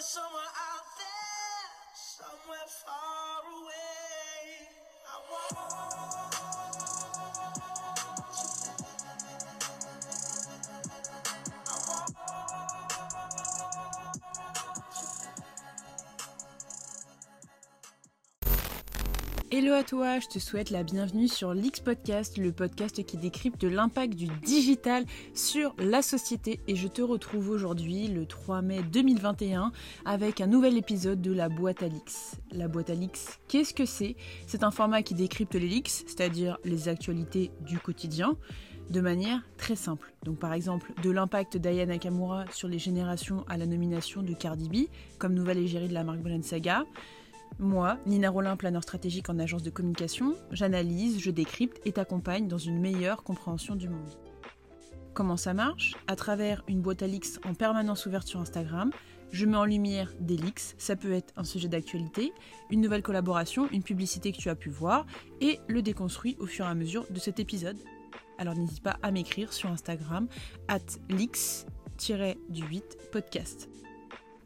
somewhere out there, somewhere far away. I Hello à toi, je te souhaite la bienvenue sur l'X Podcast, le podcast qui décrypte l'impact du digital sur la société. Et je te retrouve aujourd'hui, le 3 mai 2021, avec un nouvel épisode de la boîte à l'X. La boîte à l'X, qu'est-ce que c'est? C'est un format qui décrypte les leaks, c'est-à-dire les actualités du quotidien de manière très simple. Donc par exemple, de l'impact d'Aya Nakamura sur les générations à la nomination de Cardi B comme nouvelle égérie de la marque Balenciaga, moi, Nina Rollin, planeur stratégique en agence de communication, j'analyse, je décrypte et t'accompagne dans une meilleure compréhension du monde. Comment ça marche? À travers une boîte à leaks en permanence ouverte sur Instagram, je mets en lumière des leaks, ça peut être un sujet d'actualité, une nouvelle collaboration, une publicité que tu as pu voir, et le déconstruis au fur et à mesure de cet épisode. Alors n'hésite pas à m'écrire sur Instagram, at leaks-du8 podcast.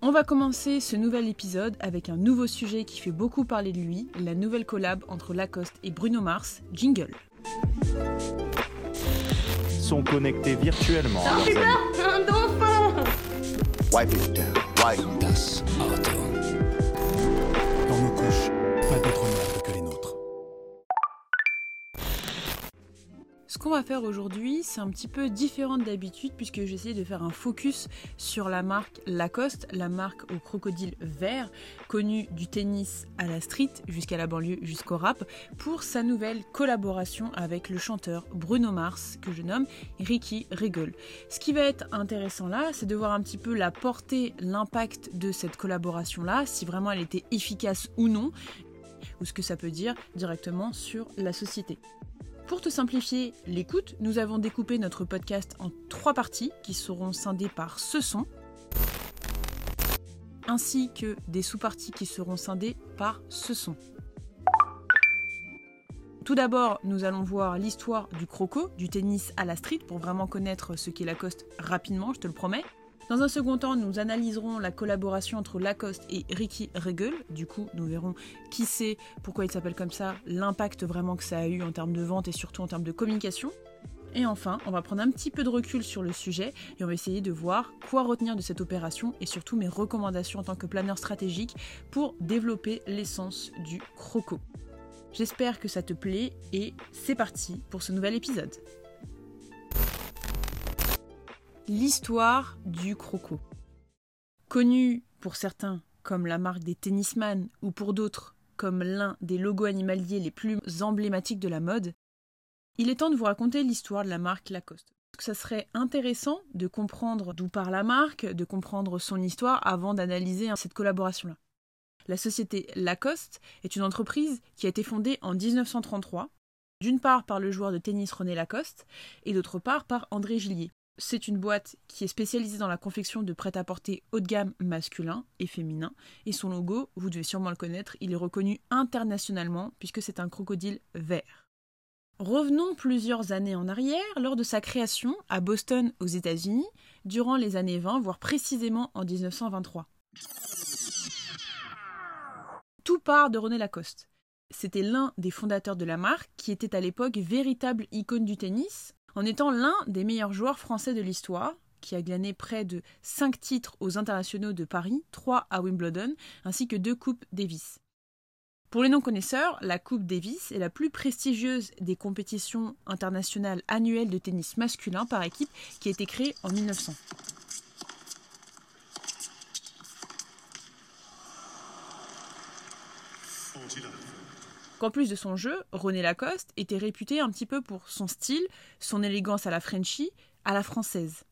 On va commencer ce nouvel épisode avec un nouveau sujet qui fait beaucoup parler de lui, la nouvelle collab entre Lacoste et Bruno Mars, Jingle. sont connectés virtuellement. Un dauphin Wipe it down. Wipe. Das Auto. Qu'on va faire aujourd'hui, c'est un petit peu différent d'habitude puisque j'essaie de faire un focus sur la marque Lacoste, la marque au crocodile vert, connue du tennis à la street jusqu'à la banlieue jusqu'au rap, pour sa nouvelle collaboration avec le chanteur Bruno Mars, que je nomme Ricky Riggle. Ce qui va être intéressant là, c'est de voir un petit peu la portée, l'impact de cette collaboration-là, si vraiment elle était efficace ou non, ou ce que ça peut dire directement sur la société. Pour te simplifier l'écoute, nous avons découpé notre podcast en trois parties qui seront scindées par ce son, ainsi que des sous-parties qui seront scindées par ce son. Tout d'abord, nous allons voir l'histoire du croco, du tennis à la street, pour vraiment connaître ce qu'est Lacoste rapidement, je te le promets. Dans un second temps, nous analyserons la collaboration entre Lacoste et Ricky Regel. Du coup, nous verrons qui c'est, pourquoi il s'appelle comme ça, l'impact vraiment que ça a eu en termes de vente et surtout en termes de communication. Et enfin, on va prendre un petit peu de recul sur le sujet et on va essayer de voir quoi retenir de cette opération et surtout mes recommandations en tant que planeur stratégique pour développer l'essence du croco. J'espère que ça te plaît et c'est parti pour ce nouvel épisode l'histoire du croco. Connu pour certains comme la marque des tennisman ou pour d'autres comme l'un des logos animaliers les plus emblématiques de la mode, il est temps de vous raconter l'histoire de la marque Lacoste. Ça serait intéressant de comprendre d'où part la marque, de comprendre son histoire avant d'analyser cette collaboration-là? La société Lacoste est une entreprise qui a été fondée en 1933, d'une part par le joueur de tennis René Lacoste et d'autre part par André Gillier. C'est une boîte qui est spécialisée dans la confection de prêt-à-porter haut de gamme masculin et féminin. Et son logo, vous devez sûrement le connaître, il est reconnu internationalement puisque c'est un crocodile vert. Revenons plusieurs années en arrière, lors de sa création à Boston aux États-Unis, durant les années 20, voire précisément en 1923. Tout part de René Lacoste. C'était l'un des fondateurs de la marque qui était à l'époque véritable icône du tennis, en étant l'un des meilleurs joueurs français de l'histoire, qui a glané près de 5 titres aux internationaux de Paris, 3 à Wimbledon, ainsi que 2 Coupes Davis. Pour les non-connaisseurs, la Coupe Davis est la plus prestigieuse des compétitions internationales annuelles de tennis masculin par équipe qui a été créée en 1900. Qu'en plus de son jeu, René Lacoste était réputé un petit peu pour son style, son élégance à la Frenchie, à la française.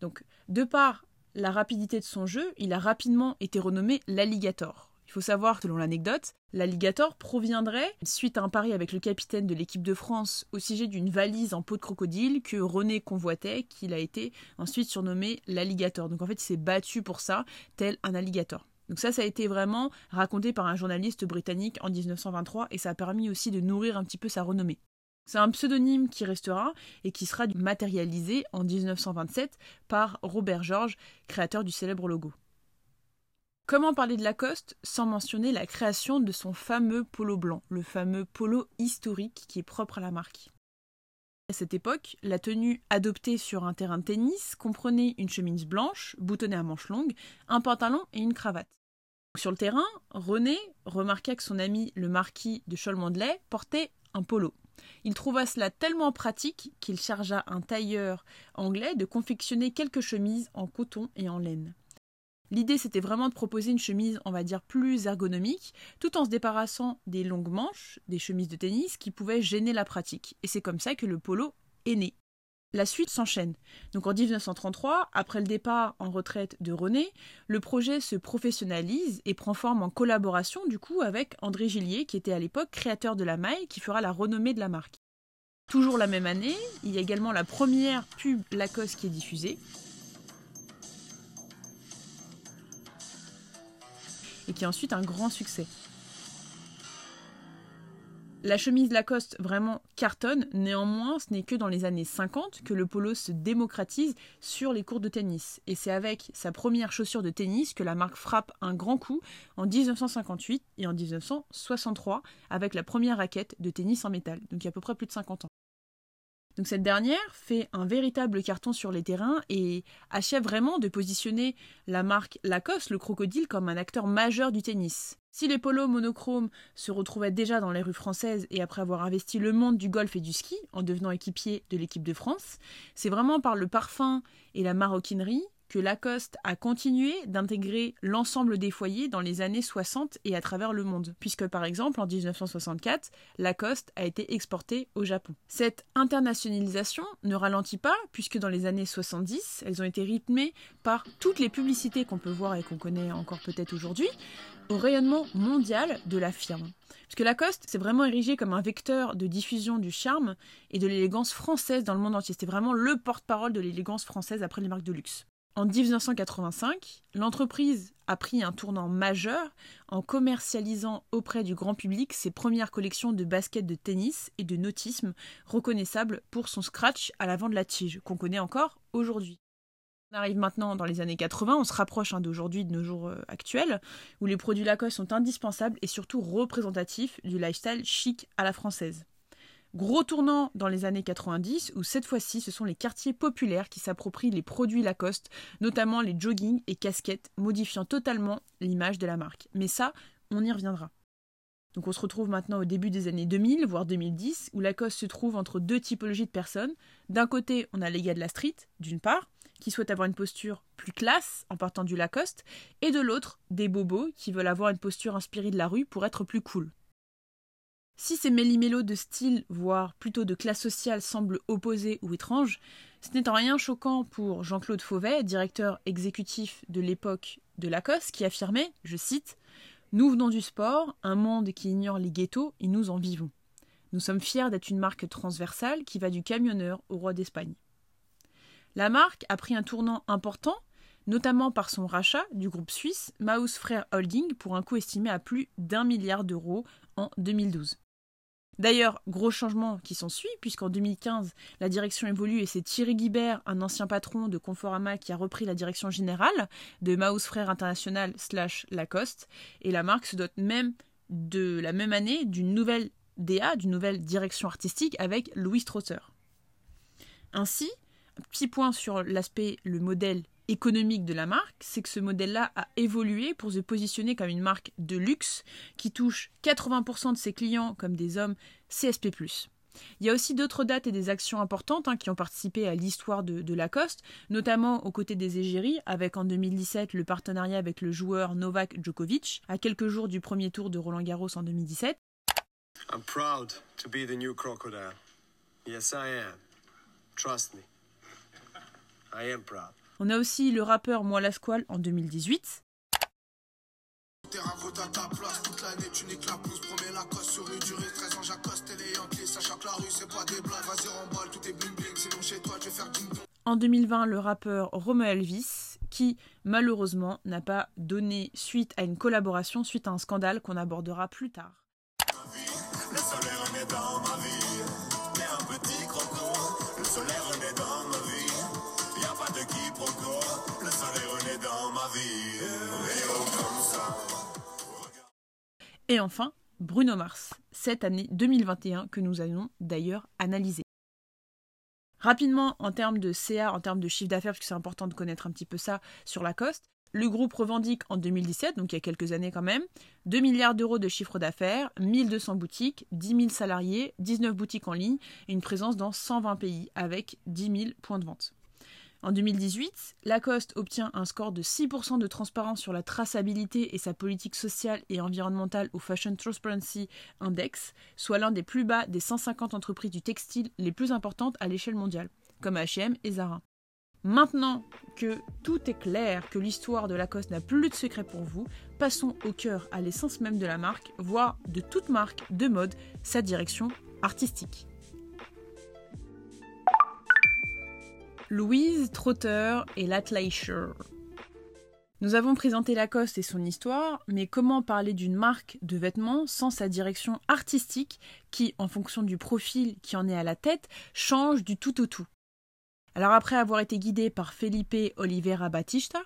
Donc, de par la rapidité de son jeu, il a rapidement été renommé l'Alligator. Il faut savoir, selon l'anecdote, l'Alligator proviendrait, suite à un pari avec le capitaine de l'équipe de France au sujet d'une valise en peau de crocodile que René convoitait, qu'il a été ensuite surnommé l'Alligator. Donc en fait, il s'est battu pour ça, tel un alligator. Donc ça, ça a été vraiment raconté par un journaliste britannique en 1923 et ça a permis aussi de nourrir un petit peu sa renommée. C'est un pseudonyme qui restera et qui sera matérialisé en 1927 par Robert George, créateur du célèbre logo. Comment parler de Lacoste sans mentionner la création de son fameux polo blanc, le fameux polo historique qui est propre à la marque? À cette époque, la tenue adoptée sur un terrain de tennis comprenait une chemise blanche, boutonnée à manches longues, un pantalon et une cravate. Sur le terrain, René remarqua que son ami le marquis de Cholmondeley portait un polo. Il trouva cela tellement pratique qu'il chargea un tailleur anglais de confectionner quelques chemises en coton et en laine. L'idée, c'était vraiment de proposer une chemise, on va dire, plus ergonomique, tout en se débarrassant des longues manches, des chemises de tennis, qui pouvaient gêner la pratique. Et c'est comme ça que le polo est né. La suite s'enchaîne. Donc en 1933, après le départ en retraite de René, le projet se professionnalise et prend forme en collaboration du coup avec André Gillier, qui était à l'époque créateur de la maille, qui fera la renommée de la marque. Toujours la même année, il y a également la première pub Lacoste qui est diffusée. et qui est ensuite un grand succès. La chemise Lacoste vraiment cartonne, néanmoins ce n'est que dans les années 50 que le polo se démocratise sur les cours de tennis. Et c'est avec sa première chaussure de tennis que la marque frappe un grand coup en 1958 et en 1963 avec la première raquette de tennis en métal, donc il y a à peu près plus de 50 ans. Donc cette dernière fait un véritable carton sur les terrains et achève vraiment de positionner la marque Lacoste, le crocodile, comme un acteur majeur du tennis. Si les polos monochromes se retrouvaient déjà dans les rues françaises et après avoir investi le monde du golf et du ski en devenant équipier de l'équipe de France, c'est vraiment par le parfum et la maroquinerie que Lacoste a continué d'intégrer l'ensemble des foyers dans les années 60 et à travers le monde, puisque par exemple en 1964, Lacoste a été exporté au Japon. Cette internationalisation ne ralentit pas, puisque dans les années 70, elles ont été rythmées par toutes les publicités qu'on peut voir et qu'on connaît encore peut-être aujourd'hui, au rayonnement mondial de la firme. Puisque Lacoste s'est vraiment érigé comme un vecteur de diffusion du charme et de l'élégance française dans le monde entier. C'était vraiment le porte-parole de l'élégance française après les marques de luxe. En 1985, l'entreprise a pris un tournant majeur en commercialisant auprès du grand public ses premières collections de baskets de tennis et de nautisme reconnaissables pour son scratch à l'avant de la tige, qu'on connaît encore aujourd'hui. On arrive maintenant dans les années 80, on se rapproche hein, d'aujourd'hui, de nos jours euh, actuels, où les produits Lacoste sont indispensables et surtout représentatifs du lifestyle chic à la française. Gros tournant dans les années 90 où cette fois-ci ce sont les quartiers populaires qui s'approprient les produits Lacoste, notamment les joggings et casquettes, modifiant totalement l'image de la marque. Mais ça, on y reviendra. Donc on se retrouve maintenant au début des années 2000, voire 2010, où Lacoste se trouve entre deux typologies de personnes. D'un côté, on a les gars de la street, d'une part, qui souhaitent avoir une posture plus classe en partant du Lacoste, et de l'autre, des bobos qui veulent avoir une posture inspirée de la rue pour être plus cool. Si ces méli-mélos de style, voire plutôt de classe sociale, semblent opposés ou étranges, ce n'est en rien choquant pour Jean-Claude Fauvet, directeur exécutif de l'époque de Lacoste, qui affirmait, je cite, Nous venons du sport, un monde qui ignore les ghettos, et nous en vivons. Nous sommes fiers d'être une marque transversale qui va du camionneur au roi d'Espagne. La marque a pris un tournant important, notamment par son rachat du groupe suisse Maus Frère Holding pour un coût estimé à plus d'un milliard d'euros en 2012. D'ailleurs, gros changement qui s'ensuit, puisqu'en 2015, la direction évolue et c'est Thierry Guibert, un ancien patron de Conforama, qui a repris la direction générale de Maus Frères International slash Lacoste, et la marque se dote même de la même année d'une nouvelle DA, d'une nouvelle direction artistique avec Louis Strosser. Ainsi, un petit point sur l'aspect, le modèle économique de la marque, c'est que ce modèle-là a évolué pour se positionner comme une marque de luxe qui touche 80% de ses clients comme des hommes CSP+. Il y a aussi d'autres dates et des actions importantes hein, qui ont participé à l'histoire de, Lacoste, notamment aux côtés des égéries, avec en 2017 le partenariat avec le joueur Novak Djokovic, à quelques jours du premier tour de Roland Garros en 2017. I'm proud to be the new crocodile. Yes, I am. Trust me. I am proud. On a aussi le rappeur Moi la Squale en 2018. En 2020, le rappeur Romeo Elvis, qui malheureusement n'a pas donné suite à une collaboration suite à un scandale qu'on abordera plus tard. Le soleil Et enfin, Bruno Mars, cette année 2021 que nous allons d'ailleurs analyser. Rapidement, en termes de CA, en termes de chiffre d'affaires, parce que c'est important de connaître un petit peu ça sur Lacoste, le groupe revendique en 2017, donc il y a quelques années quand même, 2 milliards d'euros de chiffre d'affaires, 1200 boutiques, 10 000 salariés, 19 boutiques en ligne et une présence dans 120 pays avec 10 000 points de vente. En 2018, Lacoste obtient un score de 6% de transparence sur la traçabilité et sa politique sociale et environnementale au Fashion Transparency Index, soit l'un des plus bas des 150 entreprises du textile les plus importantes à l'échelle mondiale, comme H&M et Zara. Maintenant que tout est clair, que l'histoire de Lacoste n'a plus de secret pour vous, passons au cœur, à l'essence même de la marque, voire de toute marque de mode, sa direction artistique. Louise Trotter et l'Atleicher. Nous avons présenté Lacoste et son histoire, mais comment parler d'une marque de vêtements sans sa direction artistique qui, en fonction du profil qui en est à la tête, change du tout au tout Alors après avoir été guidé par Felipe Oliveira Batista,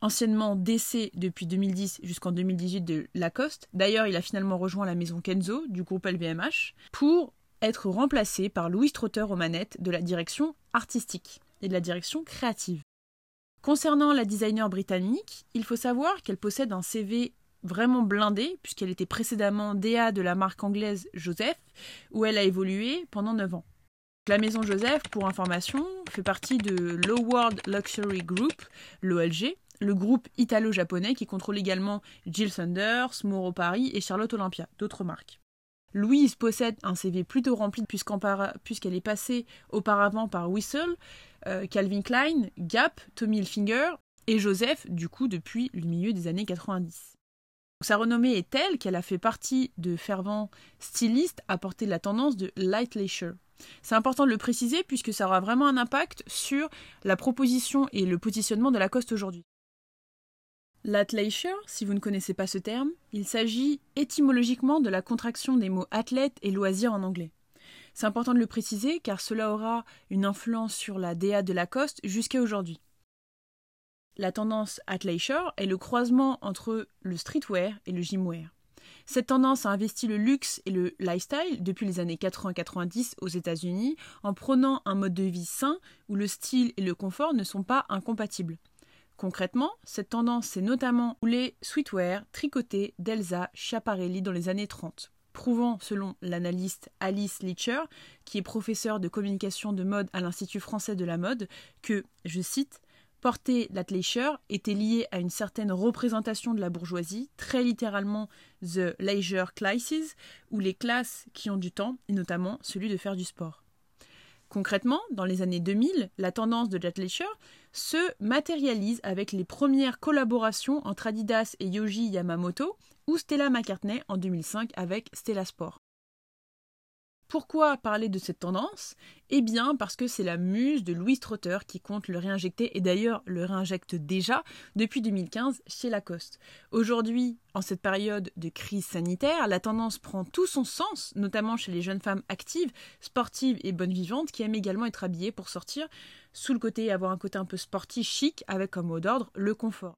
anciennement DC depuis 2010 jusqu'en 2018 de Lacoste, d'ailleurs il a finalement rejoint la maison Kenzo du groupe LVMH, pour être remplacé par Louise Trotter aux manettes de la direction artistique et de la direction créative. Concernant la designer britannique, il faut savoir qu'elle possède un CV vraiment blindé, puisqu'elle était précédemment DA de la marque anglaise Joseph, où elle a évolué pendant 9 ans. La maison Joseph, pour information, fait partie de Low World Luxury Group, l'OLG, le groupe italo-japonais qui contrôle également Jill Sanders, Moro Paris et Charlotte Olympia, d'autres marques. Louise possède un CV plutôt rempli puisqu'elle est passée auparavant par Whistle, euh, Calvin Klein, Gap, Tommy Hilfiger et Joseph, du coup, depuis le milieu des années 90. Sa renommée est telle qu'elle a fait partie de fervents stylistes à porter la tendance de light leisure. C'est important de le préciser puisque ça aura vraiment un impact sur la proposition et le positionnement de Lacoste aujourd'hui. L'athleisure, si vous ne connaissez pas ce terme, il s'agit étymologiquement de la contraction des mots athlète et loisir en anglais. C'est important de le préciser car cela aura une influence sur la DA de Lacoste jusqu'à aujourd'hui. La tendance athleisure est le croisement entre le streetwear et le gymwear. Cette tendance a investi le luxe et le lifestyle depuis les années 80-90 aux États-Unis en prônant un mode de vie sain où le style et le confort ne sont pas incompatibles. Concrètement, cette tendance s'est notamment les sweatwear tricotés d'Elsa Schiaparelli dans les années 30 prouvant, selon l'analyste Alice Leacher, qui est professeure de communication de mode à l'Institut français de la mode, que, je cite, porter l'athleisure était lié à une certaine représentation de la bourgeoisie, très littéralement the leisure classes, ou les classes qui ont du temps, et notamment celui de faire du sport. Concrètement, dans les années 2000, la tendance de l'athleisure se matérialise avec les premières collaborations entre Adidas et Yoji Yamamoto ou Stella McCartney en 2005 avec Stella Sport. Pourquoi parler de cette tendance? Eh bien parce que c'est la muse de Louise Trotter qui compte le réinjecter et d'ailleurs le réinjecte déjà depuis 2015 chez Lacoste. Aujourd'hui, en cette période de crise sanitaire, la tendance prend tout son sens, notamment chez les jeunes femmes actives, sportives et bonnes vivantes qui aiment également être habillées pour sortir, sous le côté avoir un côté un peu sportif chic avec comme mot d'ordre le confort.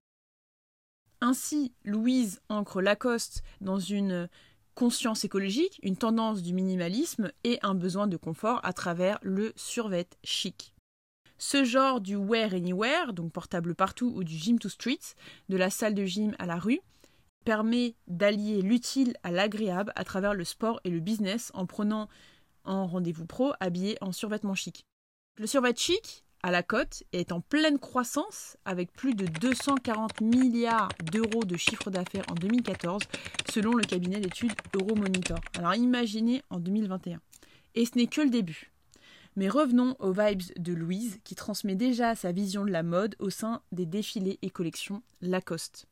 Ainsi, Louise ancre Lacoste dans une conscience écologique, une tendance du minimalisme et un besoin de confort à travers le survêt chic. Ce genre du wear anywhere, donc portable partout, ou du gym to street, de la salle de gym à la rue, permet d'allier l'utile à l'agréable à travers le sport et le business en prenant en rendez-vous pro habillé en survêtement chic. Le survêt chic, à la cote est en pleine croissance avec plus de 240 milliards d'euros de chiffre d'affaires en 2014 selon le cabinet d'études Euromonitor. Alors imaginez en 2021. Et ce n'est que le début. Mais revenons aux vibes de Louise qui transmet déjà sa vision de la mode au sein des défilés et collections Lacoste.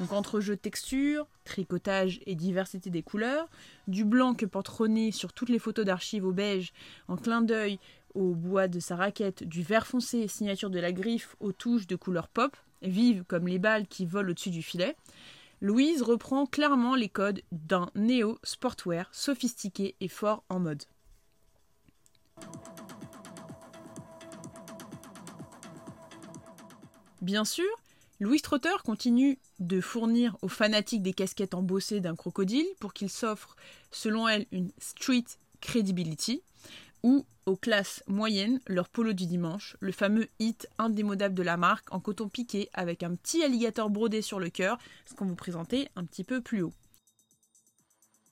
Donc entre jeux texture, tricotage et diversité des couleurs, du blanc que porte René sur toutes les photos d'archives au beige, en clin d'œil au bois de sa raquette, du vert foncé, signature de la griffe, aux touches de couleur pop, vives comme les balles qui volent au-dessus du filet, Louise reprend clairement les codes d'un néo sportwear sophistiqué et fort en mode. Bien sûr, Louis Trotter continue de fournir aux fanatiques des casquettes embossées d'un crocodile pour qu'ils s'offrent, selon elle, une street credibility, ou aux classes moyennes leur polo du dimanche, le fameux hit indémodable de la marque en coton piqué avec un petit alligator brodé sur le cœur, ce qu'on vous présentait un petit peu plus haut.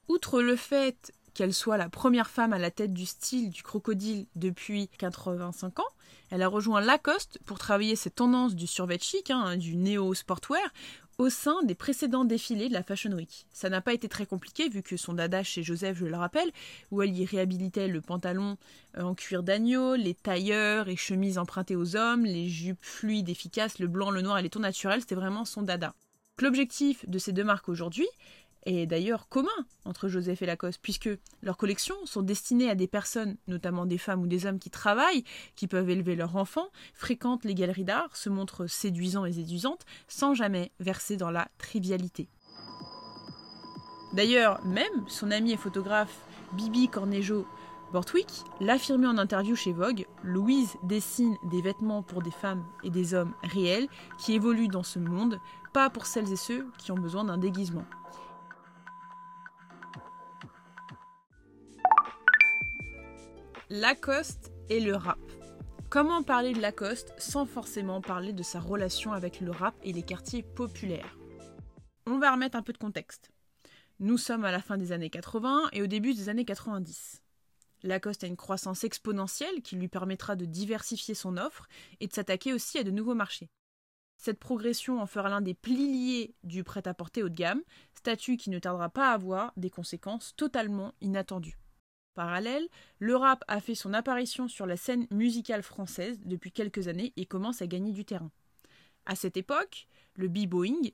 Outre le fait qu'elle soit la première femme à la tête du style du crocodile depuis 85 ans, elle a rejoint Lacoste pour travailler cette tendance du survêt chic, hein, du néo-sportwear, au sein des précédents défilés de la Fashion Week. Ça n'a pas été très compliqué vu que son dada chez Joseph, je le rappelle, où elle y réhabilitait le pantalon euh, en cuir d'agneau, les tailleurs et chemises empruntées aux hommes, les jupes fluides efficaces, le blanc, le noir et les tons naturels, c'était vraiment son dada. L'objectif de ces deux marques aujourd'hui, est d'ailleurs commun entre Joseph et Lacoste, puisque leurs collections sont destinées à des personnes, notamment des femmes ou des hommes qui travaillent, qui peuvent élever leurs enfants, fréquentent les galeries d'art, se montrent séduisants et séduisantes, sans jamais verser dans la trivialité. D'ailleurs, même son ami et photographe Bibi Cornejo Bortwick l'affirmait en interview chez Vogue, Louise dessine des vêtements pour des femmes et des hommes réels qui évoluent dans ce monde, pas pour celles et ceux qui ont besoin d'un déguisement. Lacoste et le rap. Comment parler de Lacoste sans forcément parler de sa relation avec le rap et les quartiers populaires? On va remettre un peu de contexte. Nous sommes à la fin des années 80 et au début des années 90. Lacoste a une croissance exponentielle qui lui permettra de diversifier son offre et de s'attaquer aussi à de nouveaux marchés. Cette progression en fera l'un des piliers du prêt-à-porter haut de gamme, statut qui ne tardera pas à avoir des conséquences totalement inattendues. Parallèle, le rap a fait son apparition sur la scène musicale française depuis quelques années et commence à gagner du terrain. À cette époque, le b-boying,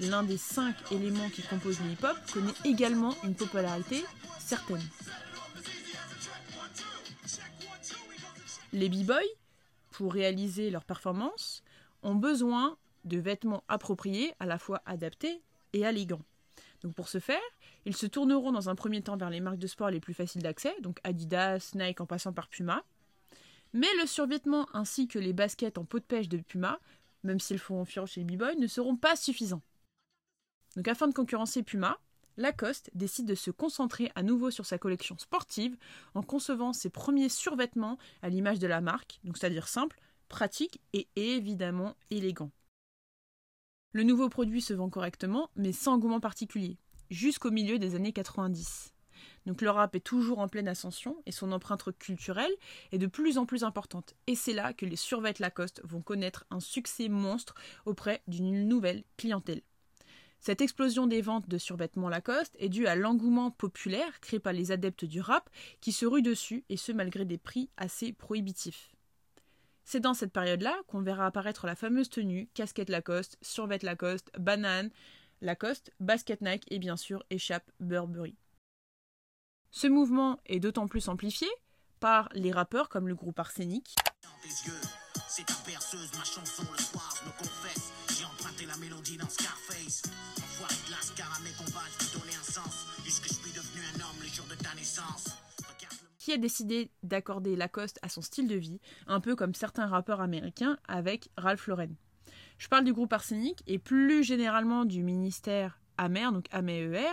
l'un des cinq éléments qui composent le hip-hop, connaît également une popularité certaine. Les b-boys, pour réaliser leurs performances, ont besoin de vêtements appropriés, à la fois adaptés et élégants. Donc pour ce faire, ils se tourneront dans un premier temps vers les marques de sport les plus faciles d'accès, donc Adidas, Nike en passant par Puma. Mais le survêtement ainsi que les baskets en peau de pêche de Puma, même s'ils font fureur chez les b-boys, ne seront pas suffisants. Donc afin de concurrencer Puma, Lacoste décide de se concentrer à nouveau sur sa collection sportive en concevant ses premiers survêtements à l'image de la marque, donc c'est-à-dire simple, pratique et évidemment élégant. Le nouveau produit se vend correctement, mais sans engouement particulier, jusqu'au milieu des années 90. Donc le rap est toujours en pleine ascension et son empreinte culturelle est de plus en plus importante. Et c'est là que les survêtements Lacoste vont connaître un succès monstre auprès d'une nouvelle clientèle. Cette explosion des ventes de survêtements Lacoste est due à l'engouement populaire créé par les adeptes du rap qui se ruent dessus et ce malgré des prix assez prohibitifs. C'est dans cette période-là qu'on verra apparaître la fameuse tenue, casquette Lacoste, survêt Lacoste, banane Lacoste, basket Nike et bien sûr échappe Burberry. Ce mouvement est d'autant plus amplifié par les rappeurs comme le groupe Arsenic. Qui a décidé d'accorder Lacoste à son style de vie, un peu comme certains rappeurs américains avec Ralph Lauren. Je parle du groupe Arsenic et plus généralement du ministère Amer, donc AMER,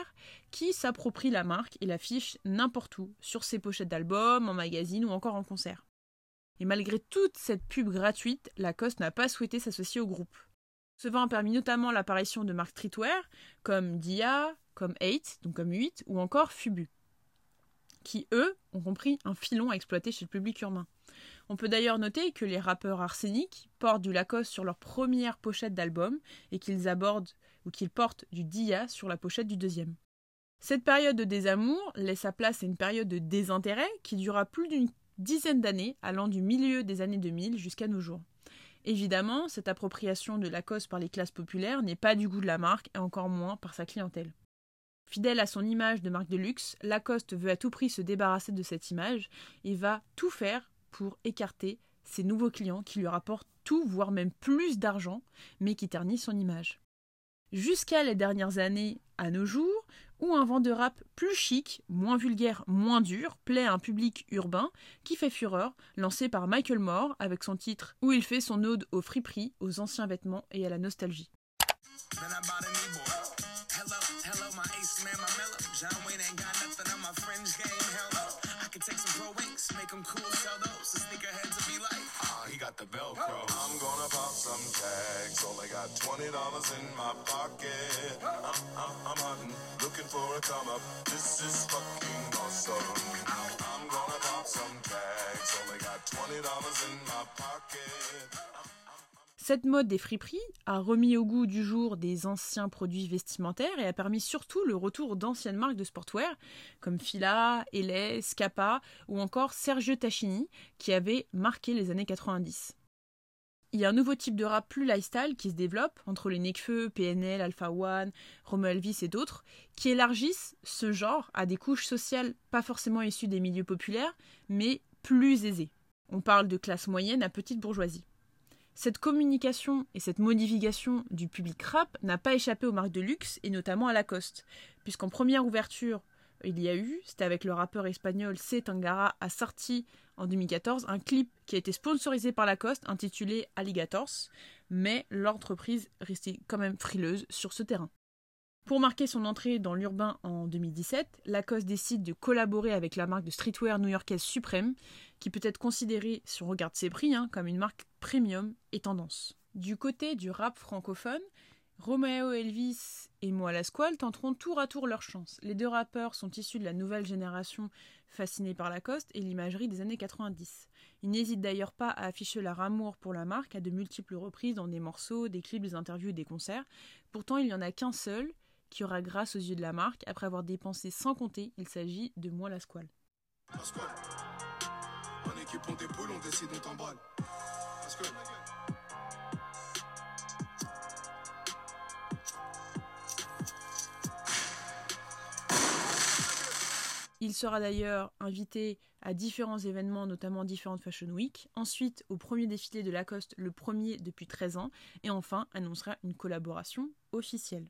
qui s'approprie la marque et l'affiche n'importe où, sur ses pochettes d'albums, en magazine ou encore en concert. Et malgré toute cette pub gratuite, Lacoste n'a pas souhaité s'associer au groupe. Ce vent a permis notamment l'apparition de marques streetwear comme Dia, comme 8, donc comme 8, ou encore Fubu qui, eux, ont compris un filon à exploiter chez le public urbain. On peut d'ailleurs noter que les rappeurs arseniques portent du Lacoste sur leur première pochette d'album et qu'ils abordent ou qu'ils portent du Dia sur la pochette du deuxième. Cette période de désamour laisse sa place à une période de désintérêt qui durera plus d'une dizaine d'années, allant du milieu des années 2000 jusqu'à nos jours. Évidemment, cette appropriation de Lacoste par les classes populaires n'est pas du goût de la marque et encore moins par sa clientèle. Fidèle à son image de marque de luxe, Lacoste veut à tout prix se débarrasser de cette image et va tout faire pour écarter ses nouveaux clients qui lui rapportent tout, voire même plus d'argent, mais qui ternissent son image. Jusqu'à les dernières années, à nos jours, ou un vent de rap plus chic, moins vulgaire, moins dur, plaît à un public urbain qui fait fureur, lancé par Michael Moore avec son titre où il fait son ode au friperie, aux anciens vêtements et à la nostalgie. Man, my mellow. John Wayne ain't got nothing on my fringe game. Hello, I can take some pro wings, make them cool, sell those. The sneakerheads will be like, ah, he got the Velcro. I'm gonna pop some tags. Only got twenty dollars in my pocket. I'm, I'm, I'm hunting, looking for a come up. This is fucking awesome. I'm gonna pop some tags. Only got twenty dollars in my pocket. Cette mode des friperies a remis au goût du jour des anciens produits vestimentaires et a permis surtout le retour d'anciennes marques de sportwear comme Fila, LS, Kappa ou encore Sergio Tacchini qui avaient marqué les années 90. Il y a un nouveau type de rap plus lifestyle qui se développe entre les Nekfeu, PNL, Alpha One, Romo Elvis et d'autres, qui élargissent ce genre à des couches sociales pas forcément issues des milieux populaires, mais plus aisées. On parle de classe moyenne à petite bourgeoisie. Cette communication et cette modification du public rap n'a pas échappé aux marques de luxe et notamment à Lacoste, puisqu'en première ouverture, il y a eu, c'était avec le rappeur espagnol C. Tangara, a sorti en 2014 un clip qui a été sponsorisé par Lacoste intitulé Alligators, mais l'entreprise restait quand même frileuse sur ce terrain. Pour marquer son entrée dans l'urbain en 2017, Lacoste décide de collaborer avec la marque de streetwear new-yorkaise Supreme, qui peut être considérée, si on regarde ses prix, hein, comme une marque premium et tendance. Du côté du rap francophone, Romeo Elvis et Moi Lasquale tenteront tour à tour leur chance. Les deux rappeurs sont issus de la nouvelle génération fascinée par Lacoste et l'imagerie des années 90. Ils n'hésitent d'ailleurs pas à afficher leur amour pour la marque à de multiples reprises dans des morceaux, des clips, des interviews et des concerts. Pourtant, il n'y en a qu'un seul qui aura grâce aux yeux de la marque après avoir dépensé sans compter. Il s'agit de Moi la Squale. En équipe, on décide, on t'emballe. Pasquale. Il sera d'ailleurs invité à différents événements, notamment différentes Fashion Week. Ensuite, au premier défilé de Lacoste, le premier depuis 13 ans. Et enfin, annoncera une collaboration officielle.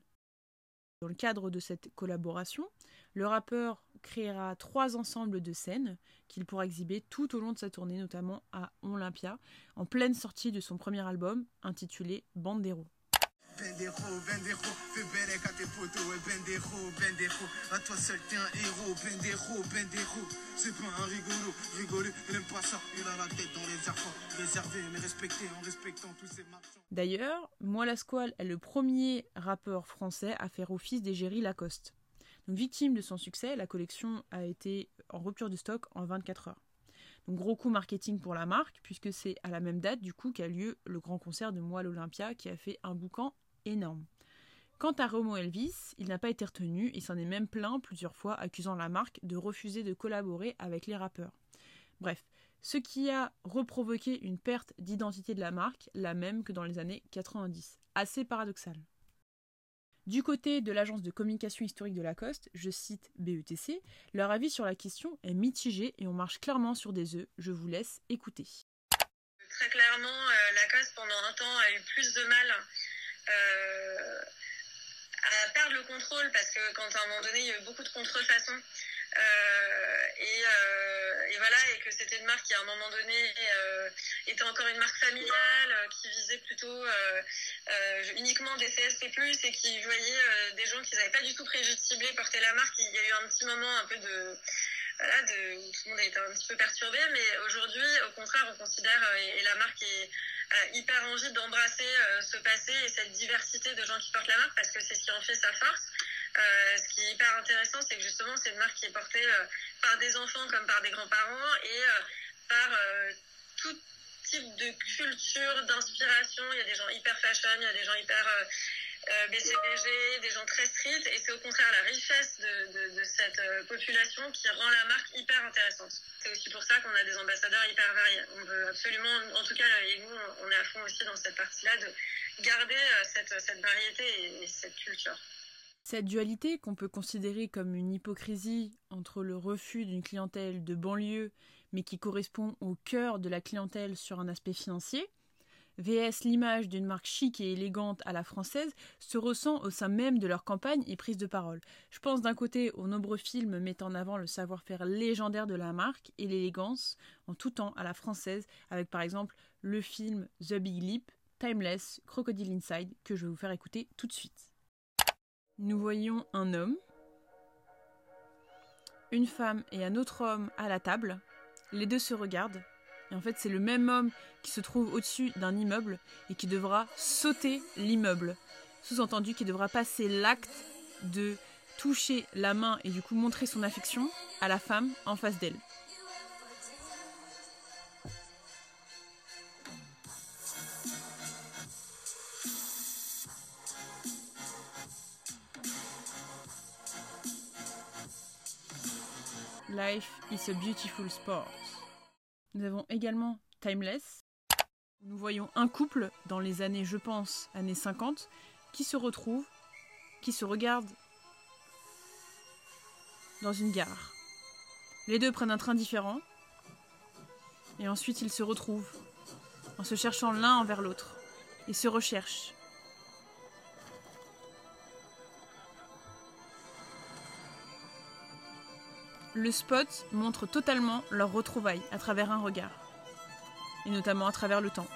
Dans le cadre de cette collaboration, le rappeur créera trois ensembles de scènes qu'il pourra exhiber tout au long de sa tournée, notamment à Olympia, en pleine sortie de son premier album intitulé Bandero. D'ailleurs, Moi la est le premier rappeur français à faire office d'égérie Lacoste. Donc, victime de son succès, la collection a été en rupture de stock en 24 heures. Donc gros coup marketing pour la marque, puisque c'est à la même date du coup qu'a lieu le grand concert de Moi l'Olympia qui a fait un boucan Quant à Romo Elvis, il n'a pas été retenu et s'en est même plaint plusieurs fois, accusant la marque de refuser de collaborer avec les rappeurs. Bref, ce qui a reprovoqué une perte d'identité de la marque, la même que dans les années 90. Assez paradoxal. Du côté de l'agence de communication historique de Lacoste, je cite BETC, leur avis sur la question est mitigé et on marche clairement sur des œufs. Je vous laisse écouter. Très clairement, euh, Lacoste, pendant un temps, a eu plus de mal à perdre le contrôle parce que quand à un moment donné, il y a eu beaucoup de contrefaçons. Euh, et, euh, et voilà, et que c'était une marque qui à un moment donné euh, était encore une marque familiale, euh, qui visait plutôt euh, euh, uniquement des CSP+, et qui voyait euh, des gens qui n'avaient pas du tout prévu de porter la marque. Il y a eu un petit moment un peu de voilà, où tout le monde a été un petit peu perturbé, mais aujourd'hui, au contraire, on considère, euh, et, la marque est hyper envie d'embrasser euh, ce passé et cette diversité de gens qui portent la marque, parce que c'est ce qui en fait sa force. Euh, ce qui est hyper intéressant, c'est que justement, c'est une marque qui est portée par des enfants comme par des grands-parents et par tout type de culture, d'inspiration. Il y a des gens hyper fashion, il y a des gens hyper BCBG, des gens très street, et c'est au contraire la richesse de, de, cette euh, population qui rend la marque hyper intéressante. C'est aussi pour ça qu'on a des ambassadeurs hyper variés. On veut absolument, en tout cas, et nous, on est à fond aussi dans cette partie-là, de garder euh, cette, cette variété et cette culture. Cette dualité qu'on peut considérer comme une hypocrisie entre le refus d'une clientèle de banlieue mais qui correspond au cœur de la clientèle sur un aspect financier, VS l'image d'une marque chic et élégante à la française se ressent au sein même de leur campagne et prise de parole. Je pense d'un côté aux nombreux films mettant en avant le savoir-faire légendaire de la marque et l'élégance en tout temps à la française, avec par exemple le film The Big Leap, Timeless, Crocodile Inside, que je vais vous faire écouter tout de suite. Nous voyons un homme, une femme et un autre homme à la table. Les deux se regardent. Et en fait, c'est le même homme qui se trouve au-dessus d'un immeuble et qui devra sauter l'immeuble. Sous-entendu qui devra passer l'acte de toucher la main et du coup montrer son affection à la femme en face d'elle. Life is a beautiful sport. Nous avons également Timeless. Nous voyons un couple dans les années, je pense, années 50, qui se retrouve, qui se regarde dans une gare. Les deux prennent un train différent et ensuite ils se retrouvent en se cherchant l'un envers l'autre. Ils se recherchent. Le spot montre totalement leur retrouvaille à travers un regard, et notamment à travers le temps.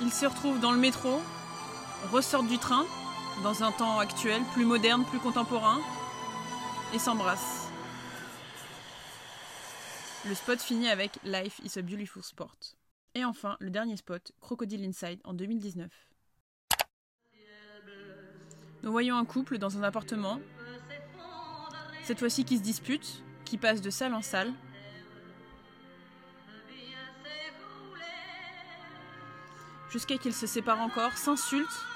Ils se retrouvent dans le métro, ressortent du train, dans un temps actuel, plus moderne, plus contemporain, et s'embrassent. Le spot finit avec Life is a beautiful sport. Et enfin, le dernier spot, Crocodile Inside, en 2019. Nous voyons un couple dans un appartement, cette fois-ci qui se dispute, qui passe de salle en salle. Jusqu'à qu'ils se séparent encore, s'insultent.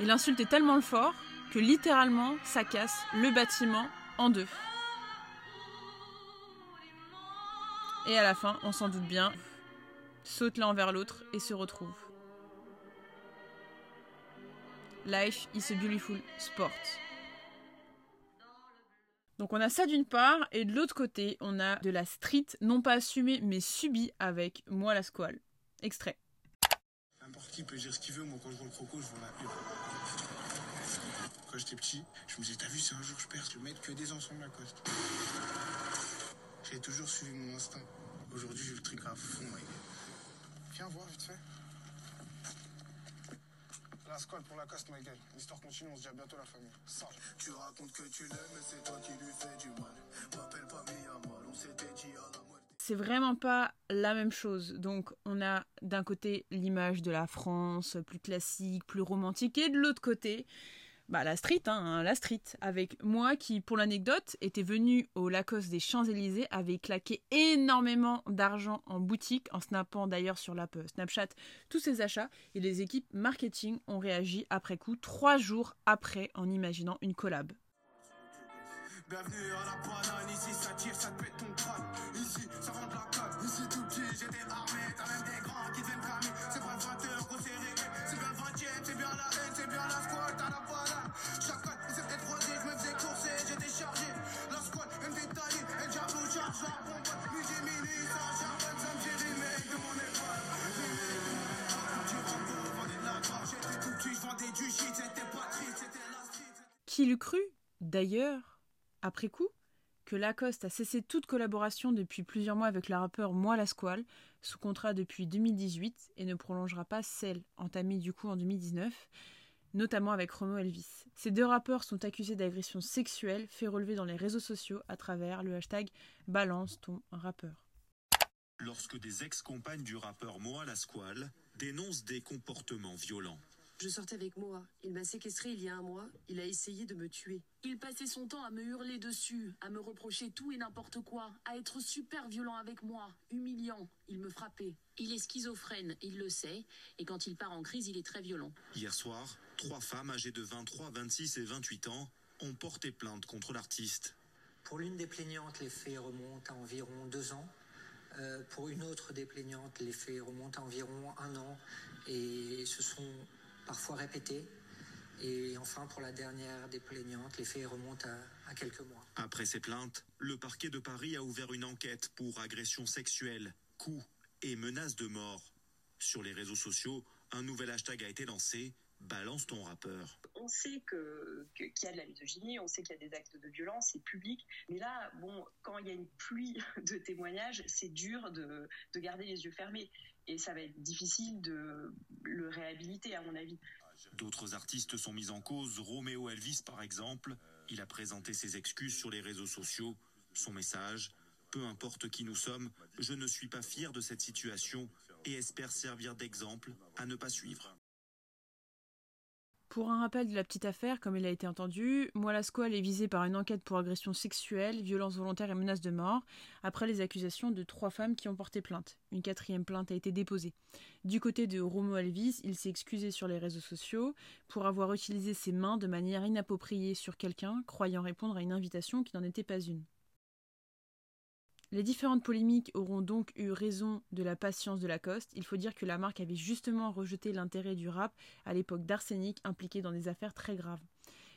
Et l'insulte est tellement fort que littéralement ça casse le bâtiment en deux. Et à la fin, on s'en doute bien, sautent l'un vers l'autre et se retrouvent. Life is a beautiful sport. Donc on a ça d'une part, et de l'autre côté, on a de la street, non pas assumée, mais subie avec moi la squale. Extrait. N'importe qui peut dire ce qu'il veut, moi quand je vois le croco, je vois la. Quand j'étais petit, je me disais, t'as vu, si un jour je perce, le mettre que des ensembles Lacoste. J'ai toujours suivi mon instinct. Aujourd'hui, j'ai le truc à. Viens voir vite fait. La squale pour la casse, ma gueule. L'histoire continue, on se dit à bientôt la famille. Ça. Tu racontes que tu l'aimes, mais c'est toi qui lui fais du mal. M'appelle pas Mia on s'était dit à la moitié. C'est vraiment pas la même chose. Donc on a d'un côté l'image de la France plus classique, plus romantique, et de l'autre côté, bah, la street, hein, la street, avec moi qui, pour l'anecdote, était venu au Lacoste des Champs-Élysées, avait claqué énormément d'argent en boutique, en snappant d'ailleurs sur l'app Snapchat tous ses achats, et les équipes marketing ont réagi après coup, trois jours après, en imaginant une collab. Bienvenue à la banane, ici ça tire, ça te pète ton crâne. Ici ça rend de la coque, ici tout petit, j'étais armé. T'as même des grands qui viennent cramer. C'est pas le 20h qu'on s'est réglé, c'est bien le 20 c'est bien la haine, c'est bien la squad, t'as la Qui l'eût cru, d'ailleurs, après coup, que Lacoste a cessé toute collaboration depuis plusieurs mois avec le rappeur Moi la Squale, sous contrat depuis 2018, et ne prolongera pas celle entamée du coup en 2019, notamment avec Romo Elvis. Ces deux rappeurs sont accusés d'agression sexuelle, fait relever dans les réseaux sociaux à travers le hashtag Balance ton rappeur. lorsque des ex-compagnes du rappeur Moa la Squale dénoncent des comportements violents. Je sortais avec Moa. Il m'a séquestré il y a un mois. Il a essayé de me tuer. Il passait son temps à me hurler dessus, à me reprocher tout et n'importe quoi, à être super violent avec moi, humiliant. Il me frappait. Il est schizophrène, il le sait, et quand il part en crise, il est très violent. Hier soir, trois femmes âgées de 23, 26 et 28 ans ont porté plainte contre l'artiste. Pour l'une des plaignantes, les faits remontent à environ deux ans. Euh, pour une autre des plaignantes, les faits remontent à environ un an et se sont parfois répétés. Et enfin, pour la dernière des plaignantes, les faits remontent à, à quelques mois. Après ces plaintes, le parquet de Paris a ouvert une enquête pour agression sexuelle, coups et menaces de mort. Sur les réseaux sociaux, un nouvel hashtag a été lancé, Balance ton rappeur. On sait que- que- qu'il y a de la misogynie, on sait qu'il y a des actes de violence, c'est public. Mais là, bon, quand il y a une pluie de témoignages, c'est dur de, de garder les yeux fermés. Et ça va être difficile de le réhabiliter, à mon avis. D'autres artistes sont mis en cause, Roméo Elvis par exemple. Il a présenté ses excuses sur les réseaux sociaux. Son message Peu importe qui nous sommes, je ne suis pas fier de cette situation et espère servir d'exemple à ne pas suivre. Pour un rappel de la petite affaire, comme il a été entendu, Moala Squale est visé par une enquête pour agression sexuelle, violence volontaire et menace de mort, après les accusations de trois femmes qui ont porté plainte. Une quatrième plainte a été déposée. Du côté de Romo Elvis, il s'est excusé sur les réseaux sociaux pour avoir utilisé ses mains de manière inappropriée sur quelqu'un, croyant répondre à une invitation qui n'en était pas une. Les différentes polémiques auront donc eu raison de la patience de Lacoste. Il faut dire que la marque avait justement rejeté l'intérêt du rap à l'époque d'Arsenic impliqué dans des affaires très graves.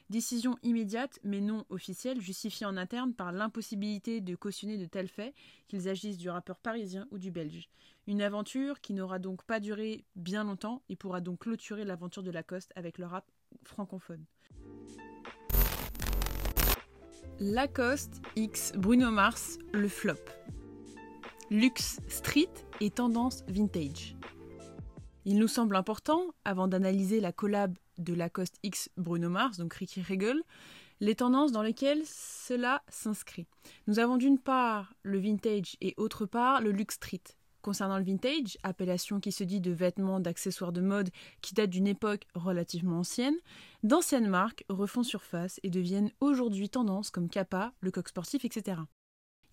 Décision immédiate mais non officielle justifiée en interne par l'impossibilité de cautionner de tels faits, qu'ils agissent du rappeur parisien ou du belge. Une aventure qui n'aura donc pas duré bien longtemps et pourra donc clôturer l'aventure de Lacoste avec le rap francophone. Lacoste X Bruno Mars, le flop. Luxe street et tendance vintage. Il nous semble important, avant d'analyser la collab de Lacoste X Bruno Mars, donc Ricky Regal, les tendances dans lesquelles cela s'inscrit. Nous avons d'une part le vintage et autre part le luxe street. Concernant le vintage, appellation qui se dit de vêtements, d'accessoires de mode qui datent d'une époque relativement ancienne, d'anciennes marques refont surface et deviennent aujourd'hui tendance comme Kappa, le coq sportif, etc.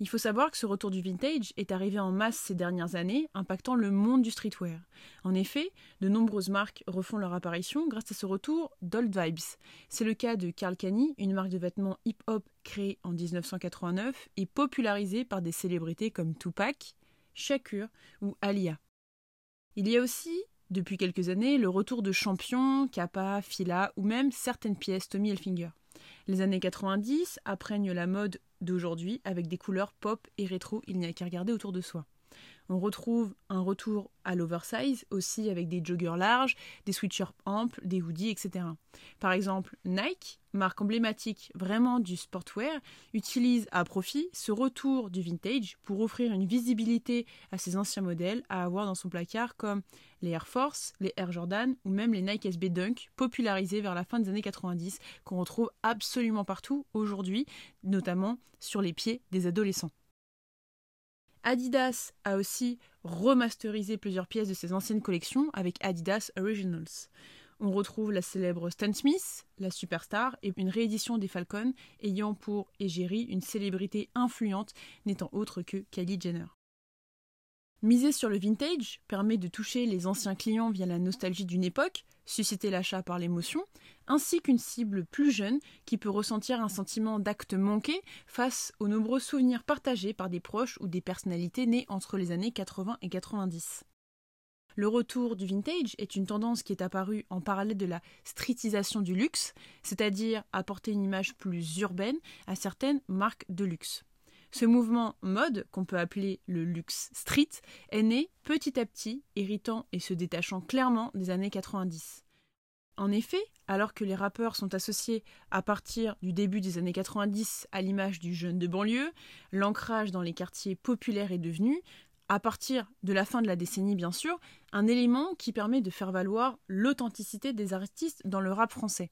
Il faut savoir que ce retour du vintage est arrivé en masse ces dernières années, impactant le monde du streetwear. En effet, de nombreuses marques refont leur apparition grâce à ce retour d'old vibes. C'est le cas de Karl Kani, une marque de vêtements hip-hop créée en 1989 et popularisée par des célébrités comme Tupac, Shakur ou Alia. Il y a aussi, depuis quelques années, le retour de champions, Kappa, Fila ou même certaines pièces Tommy Hilfiger. Les années 90 apprennent la mode d'aujourd'hui avec des couleurs pop et rétro, il n'y a qu'à regarder autour de soi. On retrouve un retour à l'oversize aussi avec des joggers larges, des sweatshirts amples, des hoodies, etc. Par exemple, Nike, marque emblématique vraiment du sportwear, utilise à profit ce retour du vintage pour offrir une visibilité à ses anciens modèles à avoir dans son placard comme les Air Force, les Air Jordan ou même les Nike SB Dunk popularisés vers la fin des années 90 qu'on retrouve absolument partout aujourd'hui, notamment sur les pieds des adolescents. Adidas a aussi remasterisé plusieurs pièces de ses anciennes collections avec Adidas Originals. On retrouve la célèbre Stan Smith, la superstar, et une réédition des Falcons ayant pour égérie une célébrité influente n'étant autre que Kylie Jenner. Miser sur le vintage permet de toucher les anciens clients via la nostalgie d'une époque, susciter l'achat par l'émotion, ainsi qu'une cible plus jeune qui peut ressentir un sentiment d'acte manqué face aux nombreux souvenirs partagés par des proches ou des personnalités nées entre les années 80 et 90. Le retour du vintage est une tendance qui est apparue en parallèle de la streetisation du luxe, c'est-à-dire apporter une image plus urbaine à certaines marques de luxe. Ce mouvement mode, qu'on peut appeler le luxe street, est né petit à petit, héritant et se détachant clairement des années 90. En effet, alors que les rappeurs sont associés à partir du début des années 90 à l'image du jeune de banlieue, l'ancrage dans les quartiers populaires est devenu, à partir de la fin de la décennie bien sûr, un élément qui permet de faire valoir l'authenticité des artistes dans le rap français.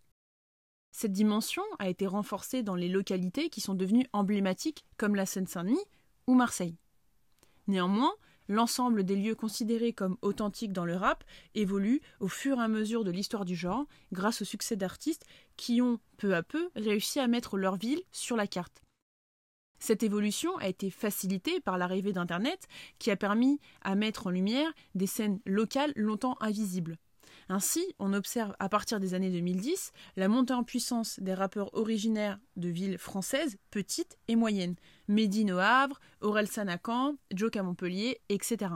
Cette dimension a été renforcée dans les localités qui sont devenues emblématiques comme la Seine-Saint-Denis ou Marseille. Néanmoins, l'ensemble des lieux considérés comme authentiques dans le rap évolue au fur et à mesure de l'histoire du genre grâce au succès d'artistes qui ont peu à peu réussi à mettre leur ville sur la carte. Cette évolution a été facilitée par l'arrivée d'Internet qui a permis à mettre en lumière des scènes locales longtemps invisibles. Ainsi, on observe à partir des années 2010 la montée en puissance des rappeurs originaires de villes françaises petites et moyennes, Médine au Havre, Aurel à Caen, Joke à Montpellier, etc.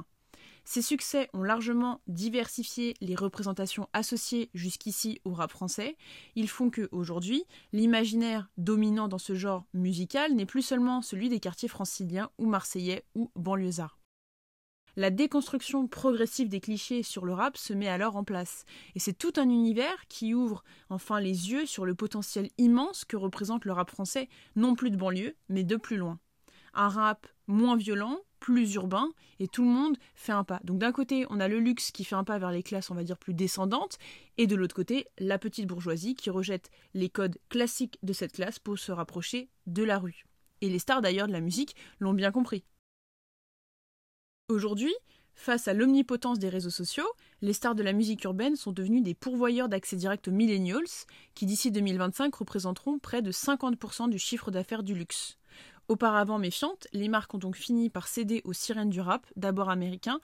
Ces succès ont largement diversifié les représentations associées jusqu'ici au rap français. Ils font que, aujourd'hui, l'imaginaire dominant dans ce genre musical n'est plus seulement celui des quartiers franciliens ou marseillais ou banlieusards. La déconstruction progressive des clichés sur le rap se met alors en place, et c'est tout un univers qui ouvre enfin les yeux sur le potentiel immense que représente le rap français, non plus de banlieue, mais de plus loin. Un rap moins violent, plus urbain, et tout le monde fait un pas. Donc d'un côté, on a le luxe qui fait un pas vers les classes, on va dire, plus descendantes, et de l'autre côté, la petite bourgeoisie qui rejette les codes classiques de cette classe pour se rapprocher de la rue. Et les stars d'ailleurs de la musique l'ont bien compris. Aujourd'hui, face à l'omnipotence des réseaux sociaux, les stars de la musique urbaine sont devenues des pourvoyeurs d'accès direct aux millennials, qui d'ici 2025 représenteront près de 50% du chiffre d'affaires du luxe. Auparavant méfiantes, les marques ont donc fini par céder aux sirènes du rap, d'abord américains,